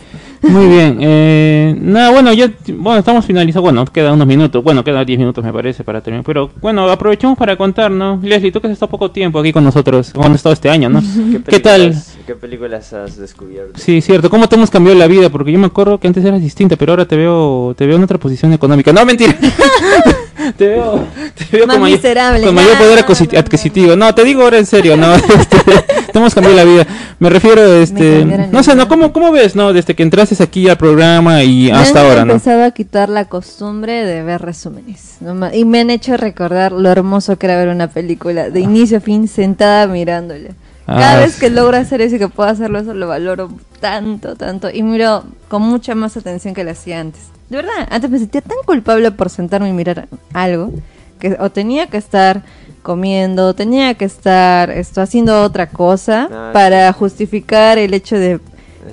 Muy bien. Eh, nada, bueno, ya bueno, estamos finalizando. Bueno, quedan unos minutos. Bueno, quedan 10 minutos me parece para terminar. Pero bueno, aprovechemos para contar, ¿no? Leslie, tú que has estado poco tiempo aquí con nosotros. Cuando has estado este año, ¿no? ¿Qué tal? películas- ¿Qué películas has descubierto? Sí, cierto. ¿Cómo te hemos cambiado la vida? Porque yo me acuerdo que antes eras distinta, pero ahora te veo, te veo en otra posición económica. No, mentira. te veo, te veo Más con, miserable. con mayor poder adquisitivo. No, te digo ahora en serio, no. Este, te hemos cambiado la vida. Me refiero, este, no sé, no. ¿Cómo, cómo ves, no? Desde que entraste aquí al programa y hasta me han ahora, ¿no? empezado a quitar la costumbre de ver resúmenes. Y me han hecho recordar lo hermoso que era ver una película de inicio a fin sentada mirándola. Cada Ah, vez que logro hacer eso y que puedo hacerlo, eso lo valoro tanto, tanto. Y miro con mucha más atención que lo hacía antes. De verdad, antes me sentía tan culpable por sentarme y mirar algo que o tenía que estar comiendo, tenía que estar esto haciendo otra cosa Ah, para justificar el hecho de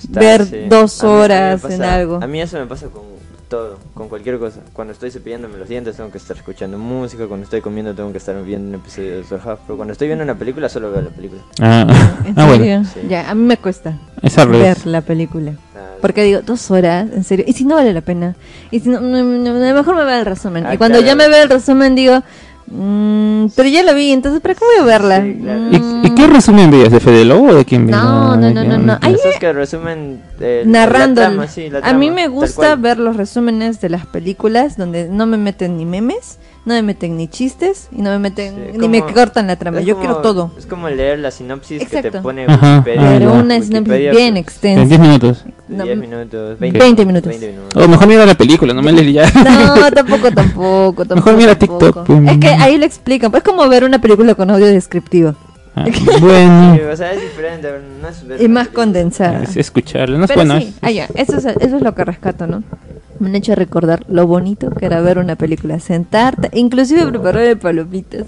ver sí. dos mí- horas en algo. A mí eso me pasa con todo, con cualquier cosa. Cuando estoy cepillándome los dientes tengo que estar escuchando música, cuando estoy comiendo tengo que estar viendo un episodio de Soul Half, pero cuando estoy viendo una película solo veo la película. Ah, ¿En ah, bueno. Sí. Ya, a mí me cuesta Es ver la película. Ah, Porque digo, dos horas, en serio. ¿Y si no vale la pena? Y si no, no, no, no, mejor me veo el resumen. Ah, y cuando claro. ya me veo el resumen digo, mm, pero ya lo vi, entonces ¿para qué voy a verla? Sí, claro. ¿Y, Mm, y qué resumen veías? ¿De Fede Lobo o de quién veías? No, no, ¿de no, no, no. Ay, Esos que resumen eh, narrando. la trama, sí, la a mí me gusta ver los resúmenes de las películas donde no me meten ni memes, no me meten ni chistes y no me meten Sí, ni me cortan la trama. Yo como- quiero todo. Es como leer la sinopsis que te pone Ajá, Wikipedia. ah, Pero una sinopsis bien pues, extensa. En 10 minutos. No, 10 minutos, 20 minutos. 20 minutos. O mejor mira la película, no me lees ya. No, tampoco, tampoco, tampoco. Mejor mira tampoco. TikTok, pues. Es que ahí lo explican. pues Es como ver una película con audio descriptivo. Ah, bueno, Sí, o sea, es diferente, no es Y más condensada. es escucharla. No es Pero bueno. sí, ah, ya, eso, es, eso es lo que rescato, ¿no? Me han hecho recordar lo bonito que era ver una película, sentarte, inclusive prepararme palomitas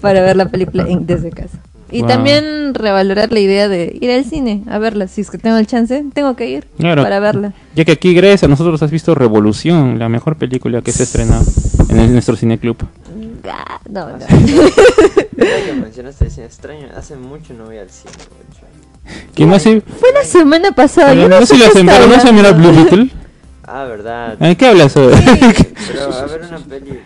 para ver la película en- desde casa. Y Wow. también revalorar la idea de ir al cine a verla. Si es que tengo el chance, tengo que ir Claro. para verla. Ya que aquí, gracias a nosotros, has visto Revolución, la mejor película que se ha estrenado en el- nuestro cineclub. Ah, No, no. Que mencionaste cine extraño, hace mucho no voy al cine. mucho. ¿Quién no se.? Fue la semana pasada. Yo no, no sé se qué la sentaron, no se mira. Blue Beetle. Ah, verdad. ¿De qué hablas hoy? Pero a ver una peli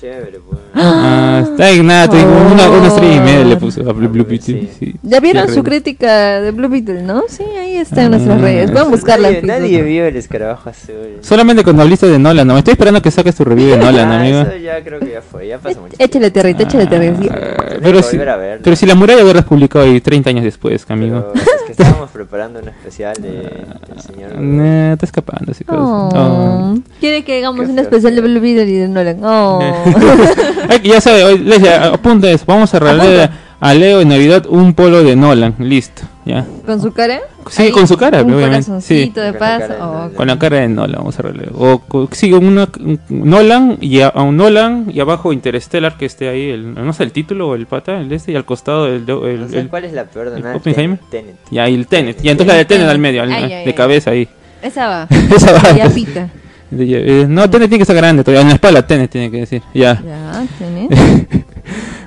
chévere, pues. Ah, está te digo, una, una estrella y media le puso a Blue, Blue Ah, Beetle. sí. sí. Ya vieron su crítica de Blue Beetle, ¿no? Sí, ahí está en Ah. nuestras redes. Pueden buscarla. en Nadie, nadie vio el escarabajo azul. Solamente cuando hablaste de Nolan, no. Me estoy esperando que saques tu review de Nolan, Ah, amigo. Eso ya creo que ya fue, ya pasó mucho. Échale tierrita, échale. Ah, Tengo pero, si, a pero si la muralla hubieras publicado ahí 30 años después, amigo. Pero es que estábamos preparando un especial de, del señor. Nah, está escapando, ese Oh. Oh. Quiere que hagamos Qué un especial de. Blue Beetle y de Nolan. Oh. Ya sabe, hoy, Leslie, apunta eso. Vamos a regalarle Apunta. a Leo en Navidad un polo de Nolan. Listo, ya. ¿Con su cara? Sí, Ahí, con su cara, Un obviamente, corazoncito sí. de Con la paz. cara de Oh, Nolan. Con la cara de Nolan, vamos a regalarle. O co- sí, una, un Nolan y a, a un Nolan y abajo Interstellar que esté ahí, el, no sé, el título o el pata, el este, y al costado el... el, No sé el- cuál es la peor de el nada. Oppenheimer. Tenet. y ahí el Tenet. Y entonces la de Tenet al medio, al- Ay, ay, de ay. cabeza ahí. Esa va. Esa va. Ya pita. Eh, no, Tenet tiene que estar grande todavía. En la espalda Tenet tiene que decir. Ya. Ya, tenés.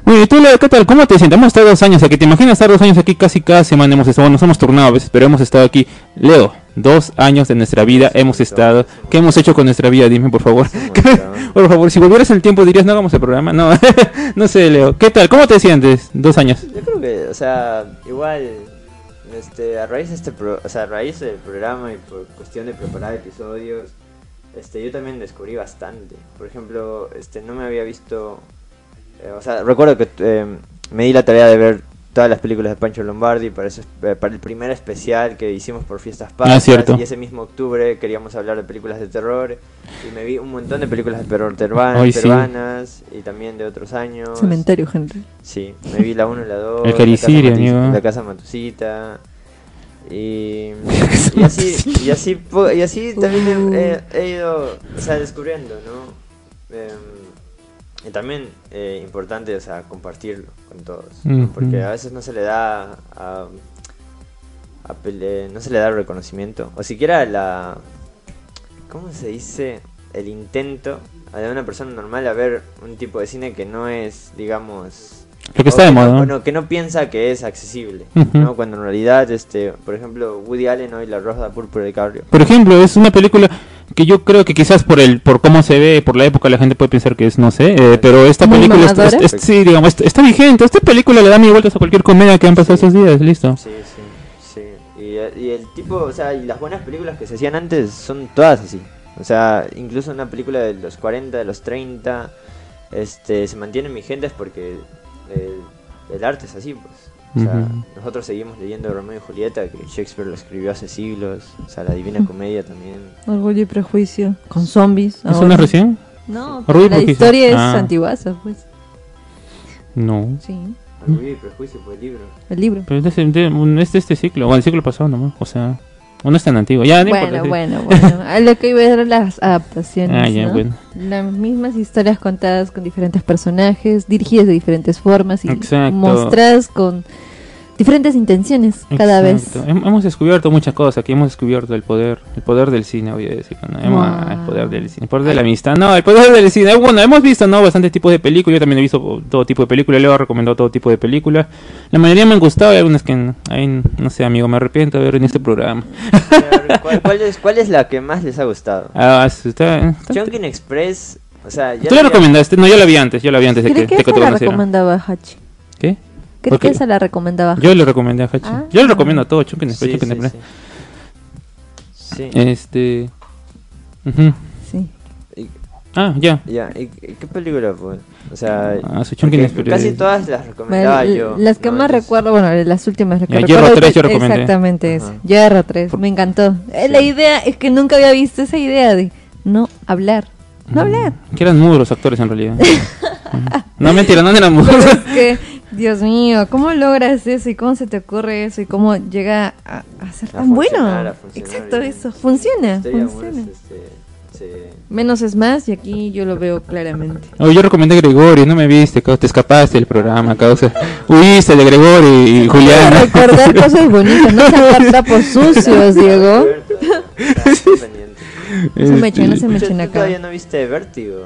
Oye, tú, Leo, ¿qué tal? ¿Cómo te sientes? Hemos estado dos años aquí. ¿Te imaginas estar dos años aquí casi cada semana? Hemos estado, nos hemos turnado a veces, pero hemos estado aquí. Leo, dos años de nuestra vida hemos estado. ¿Qué hemos hecho con nuestra vida? Dime, por favor. por favor, si volvieras el tiempo dirías, no hagamos el programa. No, no sé, Leo. ¿Qué tal? ¿Cómo te sientes? Dos años. Yo creo que, o sea, igual, este, a raíz de este, pro- o sea, a raíz del programa y por cuestión de preparar episodios, este, yo también descubrí bastante. Por ejemplo, este, no me había visto, eh, o sea, recuerdo que eh, me di la tarea de ver todas las películas de Pancho Lombardi para, ese- eh, para el primer especial que hicimos por Fiestas Patrias. cierto. Y ese mismo octubre queríamos hablar de películas de terror y me vi un montón de películas de terror terban- Ay, sí. peruanas y también de otros años. Cementerio, gente. Sí, me vi la 1 y la 2. El Cariciria, la, casa Matusi- amigo. la casa Matusita. Y, y así, y así, y así también he, ido o sea, descubriendo, ¿no? Em, y también eh, importante, o sea, compartirlo con todos. Ujú. Porque a veces no se le da a, a pele- no se le da reconocimiento. O siquiera la. ¿Cómo se dice? El intento de una persona normal a ver un tipo de cine que no es, digamos. Lo que está de no- moda. o no, que no piensa que es accesible. ¿no? Cuando en realidad, este, por ejemplo, Woody Allen hoy La Rosa Púrpura de Cabrio. Por ejemplo, es una película que yo creo que quizás por el por cómo se ve, por la época, la gente puede pensar que es, no sé, eh, pero esta Muy película está, es- es- sí, digamos, está, está vigente. Esta película le da mil vueltas a cualquier comedia que han pasado Sí. estos días, listo. Sí, sí, sí. Y, y el tipo, o sea, y las buenas películas que se hacían antes son todas así. O sea, incluso una película de los 40, de los 30, este, se mantienen vigentes porque el, el arte es así, pues. O sea, nosotros seguimos leyendo Romeo y Julieta, que Shakespeare lo escribió hace siglos. O sea, la Divina Comedia también. Orgullo y prejuicio. Con zombies. ¿Eso ahora. no es recién? No, Orgullo la historia es Ah. antiguaza, pues. No. Sí, Orgullo y Prejuicio fue el libro. el libro. Pero es de, de- un- es de este ciclo, o el ciclo pasado nomás. O sea, o no es tan antiguo. Ya, no Bueno, importa, bueno, bueno. A lo que iba a ver las adaptaciones. Ah, ya, ¿no? bueno. Las mismas historias contadas con diferentes personajes, dirigidas de diferentes formas y Exacto. mostradas con diferentes intenciones cada vez. Exacto. Hem- Hemos descubierto muchas cosas aquí, hemos descubierto el poder, el poder del cine, voy a decir. ¿no? Hemos- Wow. ah, El poder del cine, el poder de la amistad. No, el poder del cine. Bueno, hemos visto, ¿no? Bastantes tipos de películas. Yo también he visto todo tipo de películas. Leo ha recomendado todo tipo de películas. La mayoría me han gustado y algunas que, ahí, no sé, amigo, me arrepiento de ver en este programa. ¿Cuál, cuál es, ¿Cuál es la que más les ha gustado? Ah, está, está- Chunkin Express, o sea, ya Tú la había- recomendaste, no, yo la vi antes, yo la vi antes de que, que de que te la conociera. recomendaba Hachi. ¿Qué? Porque que esa la recomendaba Yo le recomendé a Hachi. Ah. Yo le recomiendo a todo, Chunkin Sí, Express, sí. Este... Sí. Ah, ya. Ya, ¿y y qué película fue? O sea, Ah, casi todas las recomendaba Bueno, yo. las que ¿no? más recuerdo, bueno, las últimas que recuerdo. Hierro 3 yo recomendé. Exactamente eso. Hierro 3, me encantó. Eh, La idea es que nunca había visto esa idea de no hablar. No hablar. Mm, Que eran mudos los actores en realidad. no, mentira, no eran mudos. Es que, Dios mío, ¿cómo logras eso y cómo se te ocurre eso y cómo llega a, a ser A tan bueno? a Exacto, bien. eso. Funciona. Funciona. este, se- Menos es más y aquí yo lo veo claramente. Oh, yo recomendé a Gregorio, no me viste, te escapaste del programa, causa. Huiste de Gregorio y, y Juliana. Recordar cosas bonitas, no sacar trapos sucios, Diego. Está pendiente. No se me echen, no se me ¿tú acá. todavía no viste Vértigo?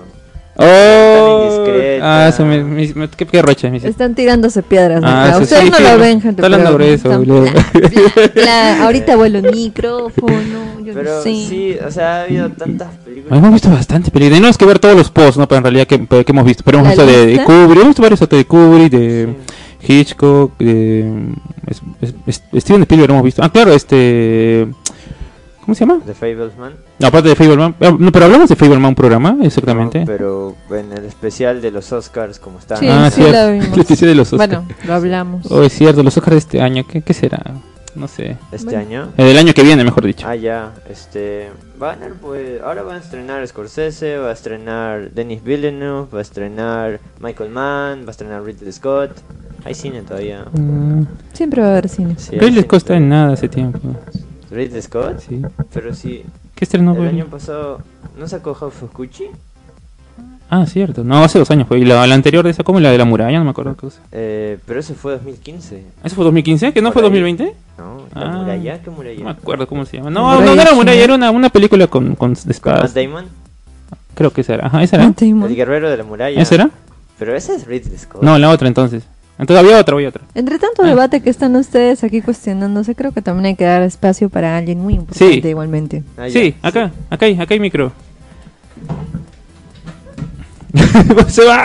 Oh, ah, se me, me- me- qué, qué roche me. Están tirándose piedras. Ah, acá. sí, Ustedes sí, no sí, lo ven, gente. Está hablando pero sobre eso, bla, bla. Ahorita vuelo el micrófono. Yo Pero no sé. sí, o sea, ha habido tantas películas. Hemos visto bastante películas. Tenemos que ver todos los posts, ¿no? Pero en realidad, ¿qué, qué hemos visto? Pero hemos ¿La visto de, de? Kubrick, hemos visto varios de Kubrick, de Hitchcock, de es- es- es- Steven Spielberg hemos visto. Ah, claro, este... ¿Cómo se llama? The Fablesman. No, aparte de Fableman. ah, No, pero hablamos de Fableman un programa, exactamente. No, pero en el especial de los Oscars, como están. Sí, ah, sí cierto. la vimos. El especial de los Oscars. Bueno, lo hablamos. Oh, es cierto, los Oscars de este año, ¿qué, qué será? No sé. Este año. Eh, del año que viene, mejor dicho. Ah, ya, este. Va a pues. Ahora va a estrenar Scorsese, va a estrenar Denis Villeneuve, va a estrenar Michael Mann, va a estrenar Ridley Scott. Hay cine todavía. Mm, Siempre va a haber cine. Sí, Ridley Scott está en nada hace tiempo. Ridley Scott, Sí. pero sí. ¿Qué estrenó? el año pasado. ¿No sacó House of Gucci? Ah, cierto. No, hace dos años fue. Y la, la anterior de esa, como la de la muralla, no me acuerdo qué cosa. Eh, pero eso fue 2015. ¿Eso fue 2015? ¿Que no fue ahí. 2020? No, la Ah. muralla, ¿qué muralla? No me acuerdo cómo se llama. No, Muralla no, no era muralla, era una, una película con, con ¿Con espadas. Matt Damon? Creo que esa era. Ajá, esa era. Matt Damon. El guerrero de la muralla. ¿Esa era? Pero ese es Ridley Scott. No, la otra entonces. Entonces había otra, había otra. Entre tanto Ah. debate que están ustedes aquí cuestionándose, creo que también hay que dar espacio para alguien muy importante Sí. igualmente. Ah. Sí, acá, acá hay, acá hay micro. Se va.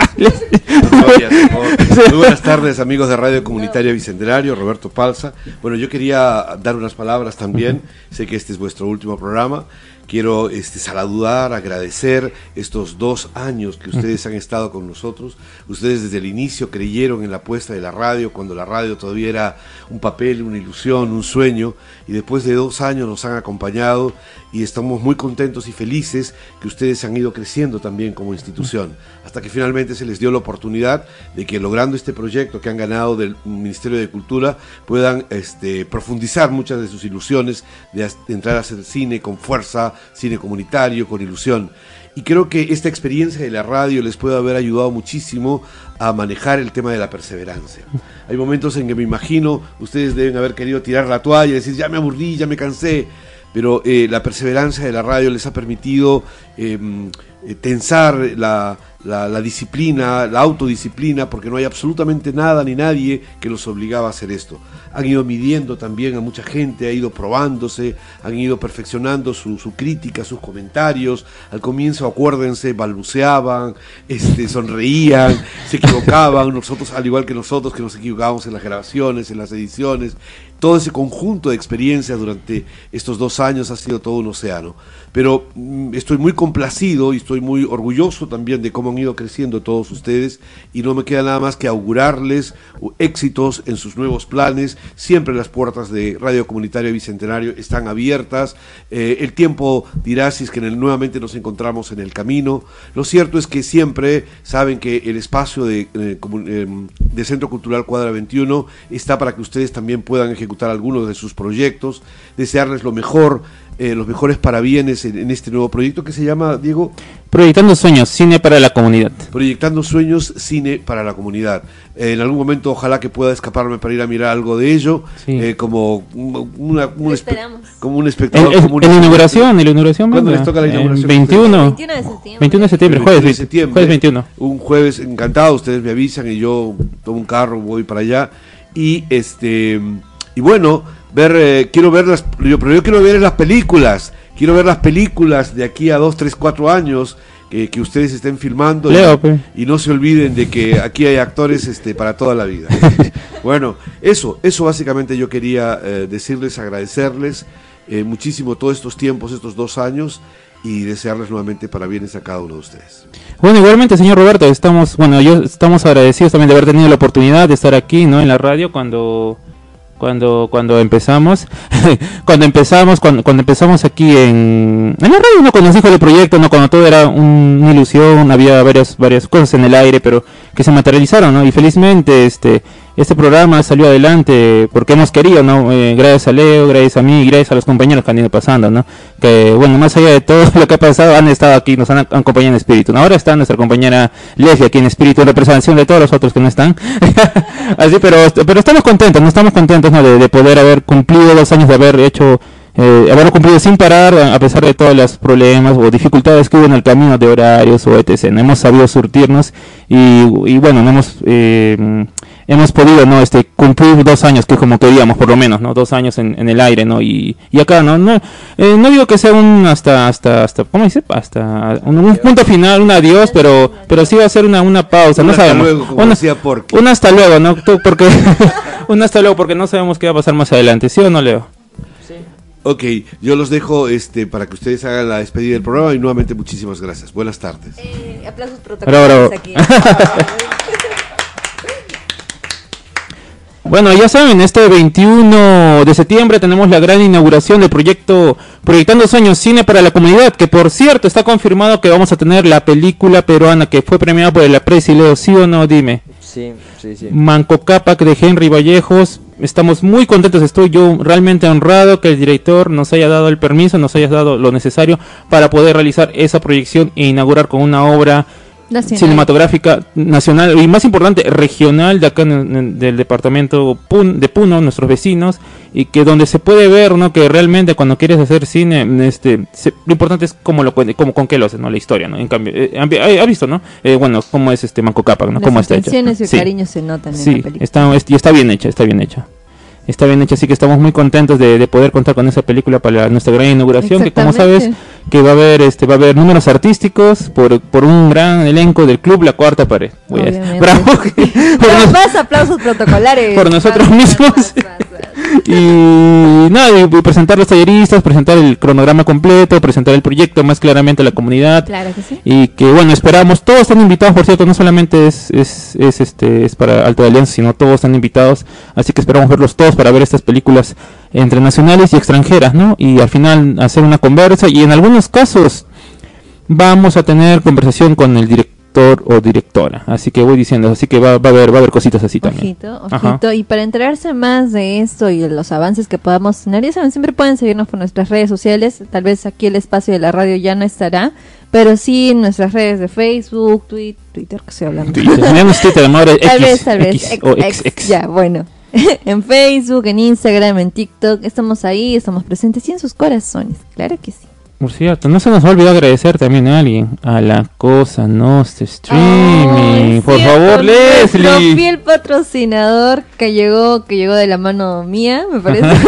Muy buenas tardes, amigos de Radio Comunitaria Bicentenario, Roberto Palza. Bueno, yo quería dar unas palabras también. Sé que este es vuestro último programa. Quiero este, saludar, agradecer estos dos años que ustedes han estado con nosotros. Ustedes desde el inicio creyeron en la apuesta de la radio, cuando la radio todavía era un papel, una ilusión, un sueño. Y después de dos años nos han acompañado y estamos muy contentos y felices que ustedes han ido creciendo también como institución. Hasta que finalmente se les dio la oportunidad de que logrando este proyecto que han ganado del Ministerio de Cultura puedan este, profundizar muchas de sus ilusiones de, entrar a hacer cine con fuerza, cine comunitario, con ilusión. Y creo que esta experiencia de la radio les puede haber ayudado muchísimo a manejar el tema de la perseverancia. Hay momentos en que me imagino ustedes deben haber querido tirar la toalla y decir, ya me aburrí, ya me cansé, pero eh, la perseverancia de la radio les ha permitido eh, eh, tensar la disciplina, la autodisciplina, porque no hay absolutamente nada ni nadie que los obligaba a hacer esto. Han ido midiendo también a mucha gente, ha ido probándose, han ido perfeccionando su, su crítica, sus comentarios. Al comienzo, acuérdense, balbuceaban, este, sonreían, se equivocaban, nosotros, al igual que nosotros, que nos equivocábamos en las grabaciones, en las ediciones. Todo ese conjunto de experiencias durante estos dos años ha sido todo un océano. Pero mm, estoy muy complacido y estoy muy orgulloso también de cómo han ido creciendo todos ustedes y no me queda nada más que augurarles éxitos en sus nuevos planes. Siempre las puertas de Radio Comunitaria Bicentenario están abiertas. Eh, el tiempo dirá si es que nuevamente nos encontramos en el camino. Lo cierto es que siempre saben que el espacio de, eh, em, de Centro Cultural Cuadra 21 está para que ustedes también puedan ejecutar algunos de sus proyectos. Desearles lo mejor, eh, los mejores parabienes en, en este nuevo proyecto que se llama, Diego, Proyectando sueños, cine para la comunidad. Proyectando Sueños, Cine para la Comunidad. Eh, en algún momento ojalá que pueda escaparme para ir a mirar algo de ello, Sí. eh, como, un- una, un como un En, espectador en- en la inauguración, en la inauguración. ¿Cuándo les toca la inauguración? 21. 21 de septiembre. 21 de septiembre, jueves, 21 de septiembre, jueves 21. Un jueves encantado, ustedes me avisan y yo tomo un carro, voy para allá. Y este y bueno, ver eh, quiero ver las yo, pero yo quiero ver las películas. Quiero ver las películas de aquí a dos, tres, cuatro años que, que ustedes estén filmando. Leo, y, pe. y no se olviden de que aquí hay actores este, para toda la vida. bueno, eso, eso básicamente yo quería eh, decirles, agradecerles eh, muchísimo todos estos tiempos, estos dos años, y desearles nuevamente parabienes a cada uno de ustedes. Bueno, igualmente, señor Roberto, estamos, bueno, yo estamos agradecidos también de haber tenido la oportunidad de estar aquí, ¿no? En la radio cuando cuando cuando empezamos, cuando empezamos, cuando, cuando empezamos aquí en, en la radio, no cuando nos dijo el proyecto, no cuando todo era un- una ilusión, había varias varias cosas en el aire, pero que se materializaron, ¿no? Y felizmente este este programa salió adelante porque hemos querido, ¿no? Eh, gracias a Leo, gracias a mí, gracias a los compañeros que han ido pasando, ¿no? Que, bueno, más allá de todo lo que ha pasado, han estado aquí, nos han ac- acompañado en espíritu. Ahora está nuestra compañera Leslie aquí en espíritu, en representación de todos los otros que no están. Así, pero, pero estamos contentos, no estamos contentos, ¿no? De, de poder haber cumplido dos años de haber hecho eh, haberlo cumplido sin parar a pesar de todos los problemas o dificultades que hubo en el camino de horarios o etc. No hemos sabido surtirnos y, y bueno, no hemos eh, hemos podido no este cumplir dos años que es como queríamos por lo menos no dos años en, en el aire no y, y acá no no eh, no digo que sea un hasta hasta hasta cómo dice hasta un, un punto final un adiós pero pero sí va a ser una una pausa Un no hasta sabemos luego, como decía Porky. un hasta luego no Tú, porque un hasta luego porque no sabemos qué va a pasar más adelante sí o no Leo Sí. Ok, yo los dejo este, para que ustedes hagan la despedida del programa y nuevamente muchísimas gracias. Buenas tardes. Eh, aplausos Bravo, bravo. protocolarios aquí. Bueno, ya saben, este 21 de septiembre tenemos la gran inauguración del proyecto Proyectando Sueños Cine para la Comunidad, que por cierto está confirmado que vamos a tener la película peruana que fue premiada por el Presi Leo, ¿sí o no? Dime. Sí, sí, sí. Manco Cápac de Henry Vallejos. Estamos muy contentos, estoy yo realmente honrado que el director nos haya dado el permiso, nos haya dado lo necesario para poder realizar esa proyección e inaugurar con una obra Nacional. cinematográfica nacional y más importante regional de acá en- en- del departamento Pun- de Puno, nuestros vecinos y que donde se puede ver, ¿no? Que realmente cuando quieres hacer cine, este, se- lo importante es cómo lo cómo con qué lo haces, ¿no? La historia, ¿no? En cambio, eh, ha, ha visto, ¿no? Eh, bueno, cómo es este Manco Cápac, ¿no? Las Cómo está intenciones y Sí. cariño se notan en Sí, la película. está, es- y está bien hecha, está bien hecha. Está bien hecha, así que estamos muy contentos de, de poder contar con esa película para nuestra gran inauguración, que como sabes. Que va a haber este va a haber números artísticos por, por un gran elenco del club La Cuarta Pared. Voy a. Bravo. por, Más, nos- más aplausos protocolares. por nosotros Más, mismos. más, más, más. y nada, y presentar los talleristas, presentar el cronograma completo, presentar el proyecto más claramente a la comunidad. Claro que sí. Y que bueno, esperamos, todos están invitados, por cierto, no solamente es, es, es, este, es para Alta Alianza, sino todos están invitados, así que esperamos verlos todos para ver estas películas entre nacionales y extranjeras, ¿no? Y al final hacer una conversa y en algunos casos vamos a tener conversación con el director o directora, así que voy diciendo, así que va, va a haber va a haber cositas así también. Ojito, ojito. Y para enterarse más de esto y de los avances que podamos tener, ya saben, siempre pueden seguirnos por nuestras redes sociales. Tal vez aquí el espacio de la radio ya no estará, pero sí en nuestras redes de Facebook, Twitter, Twitter que estoy hablando. Twitter, tenemos Twitter, amor, Tal X, vez, tal vez. X, Ex- o ex, XX. Ya, bueno. en Facebook, en Instagram, en TikTok, estamos ahí, estamos presentes y en sus corazones. Claro que sí. Por cierto, no se nos va a olvidar agradecer también a alguien, a la cosa Nostra Streaming. Ay, Por cierto, favor, Leslie. fiel patrocinador que llegó, que llegó de la mano mía, me parece.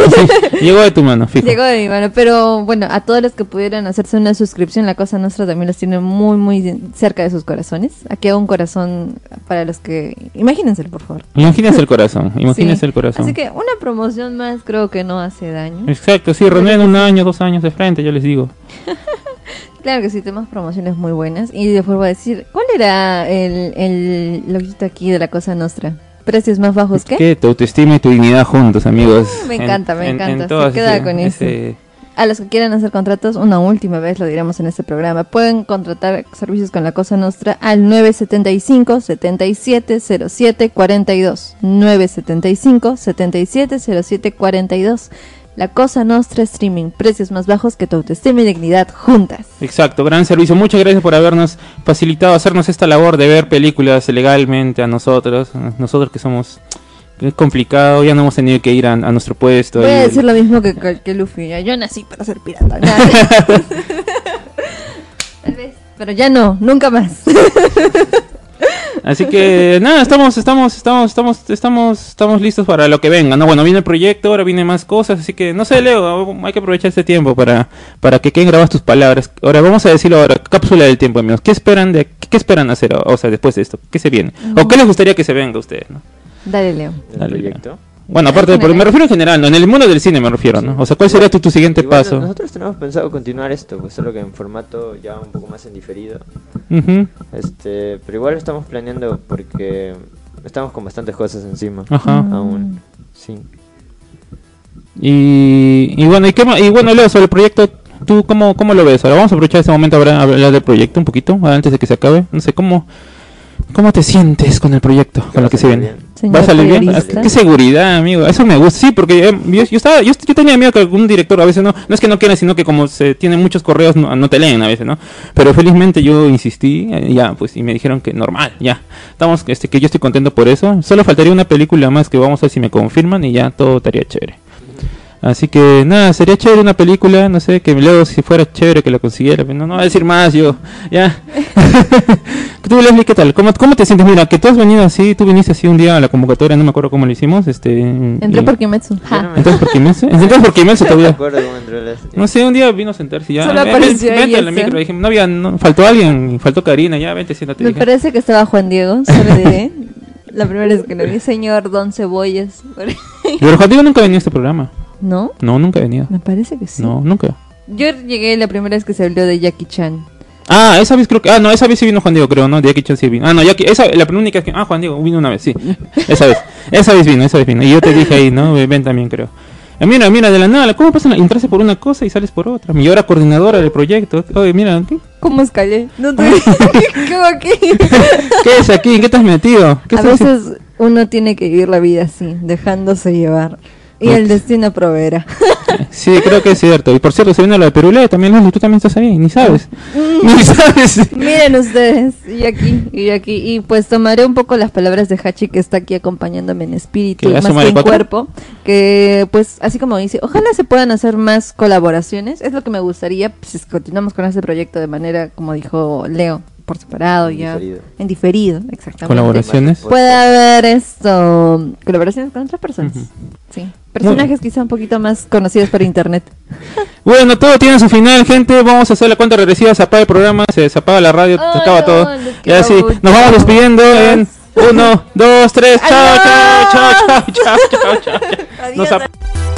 Sí, llegó de tu mano, fijo. Llegó de mi mano, pero bueno, a todos los que pudieran hacerse una suscripción, la cosa nuestra también los tiene muy, muy cerca de sus corazones. Aquí hago un corazón para los que... Imagínenselo, por favor. Imagínese el corazón, imagínese Sí. el corazón. Así que una promoción más creo que no hace daño. Exacto, sí, René en un año, dos años de frente, yo les digo. Claro que sí, tenemos promociones muy buenas. Y después voy a decir, ¿cuál era el, el loguito aquí de la cosa nuestra? ¿Precios más bajos que? Que tu autoestima y tu dignidad juntos, amigos. Me encanta, me encanta, se todas queda ese- con eso. ese- A los que quieran hacer contratos, una última vez lo diremos en este programa. Pueden contratar servicios con la Cosa Nostra al 975 7707 42. 975 7707 42. La Cosa Nostra Streaming, precios más bajos que tu autoestima y dignidad juntas. Exacto, gran servicio. Muchas gracias por habernos facilitado, hacernos esta labor de ver películas legalmente a nosotros. a Nosotros que somos... Es complicado, ya no hemos tenido que ir a, a nuestro puesto. Voy a decir lo mismo que, que, que Luffy. ya, Yo nací para ser pirata. Tal vez, pero ya no, nunca más. Así que nada, estamos, estamos, estamos, estamos, estamos, estamos listos para lo que venga. No, bueno, viene el proyecto, ahora viene más cosas, así que no sé, Leo, hay que aprovechar este tiempo para, para que queden grabadas tus palabras. Ahora vamos a decirlo ahora, cápsula del tiempo, amigos. ¿Qué esperan de, qué, qué esperan hacer, o sea, después de esto? ¿Qué se viene? ¿O qué les gustaría que se venga a ustedes? ¿no? Dale, Leo. Dale, proyecto. Bueno, aparte, general. me refiero en general, ¿no? en el mundo del cine me refiero, ¿no? O sea, ¿cuál sería tu, tu siguiente Igual, paso? Nosotros tenemos pensado continuar esto, pues solo que en formato ya un poco más en diferido. Ujú. Este, pero igual estamos planeando porque estamos con bastantes cosas encima. Ajá. Aún. Sí. Y, y bueno, y, qué, y bueno, Leo, sobre el proyecto, ¿tú cómo, cómo lo ves? Ahora vamos a aprovechar este momento para hablar del proyecto un poquito, antes de que se acabe. No sé, ¿cómo, cómo te sientes con el proyecto, con lo que se viene? ¿Va a salir bien? Ah, Qué seguridad, amigo. Eso me gusta. Sí, porque eh, yo, yo estaba, yo, yo tenía miedo que algún director a veces no, no es que no quiera, sino que como se tienen muchos correos no, no te leen a veces, ¿no? Pero felizmente yo insistí, eh, ya, pues, y me dijeron que normal, ya. Estamos, este, que yo estoy contento por eso. Solo faltaría una película más que vamos a ver si me confirman y ya todo estaría chévere. Así que nada, sería chévere una película, no sé, que luego si fuera chévere que la consiguiera, pero no, no voy a decir más yo, ya. tú Leslie, ¿qué tal? ¿Cómo, ¿Cómo te sientes? Mira, que tú has venido así, tú viniste así un día a la convocatoria, no me acuerdo cómo lo hicimos, este... Entré y- por Kimetsu. No me- ¿Entonces por Kimetsu? ¿Entonces por Kimetsu No me todavía? acuerdo cómo entró Leslie. No sé, un día vino a sentarse ya. Solo eh, ven- apareció vente ahí a la ese. micro, dije, no había, no, faltó alguien, faltó Karina, ya, vente, siéntate. Me dije. parece que estaba Juan Diego, solo diré. La primera vez que lo vi, señor Don Cebollas. Pero Juan Diego nunca venido a este programa. ¿No? No, nunca ha venido. Me parece que sí. No, nunca. Yo llegué la primera vez que se habló de Jackie Chan. Ah, esa vez creo que. Ah, no, esa vez sí vino Juan Diego, creo, ¿no? De Jackie Chan sí vino. Ah, no, Jackie. Esa, la única es que. Ah, Juan Diego vino una vez, sí. Esa vez. Esa vez vino, esa vez vino. Y yo te dije ahí, ¿no? Ven también, creo. Eh, mira, mira, de la nada, ¿cómo pasa? Entraste por una cosa y sales por otra. Mi hora coordinadora del proyecto. Oye, mira, ¿qué, ¿Cómo escalé? No te... ¿Cómo aquí? qué es aquí? ¿En qué te has metido? ¿Qué A estás haciendo? veces uno tiene que vivir la vida así, dejándose llevar. Y el destino proveerá. Sí, creo que es cierto. Y por cierto, se viene lo de Perulé también, Leslie, tú también estás ahí, ni sabes. Ni sabes. Miren ustedes, y aquí, y aquí, y pues tomaré un poco las palabras de Hachi que está aquí acompañándome en espíritu, ¿Que ya más que en cuerpo, que pues así como dice, ojalá se puedan hacer más colaboraciones, es lo que me gustaría, pues si continuamos con este proyecto de manera, como dijo Leo, por separado, En ya, diferido. en diferido, exactamente. Colaboraciones. Puede haber esto, colaboraciones con otras personas, sí, personajes quizá un poquito más conocidos por internet. Bueno, todo tiene su final, gente. Vamos a hacer la cuenta regresiva. Se apaga el programa, se desapaga la radio, se acaba no, todo. Y así, mucho. nos vamos despidiendo en uno, dos, tres. Chao, chao, chao, chao, chao, chao. Nos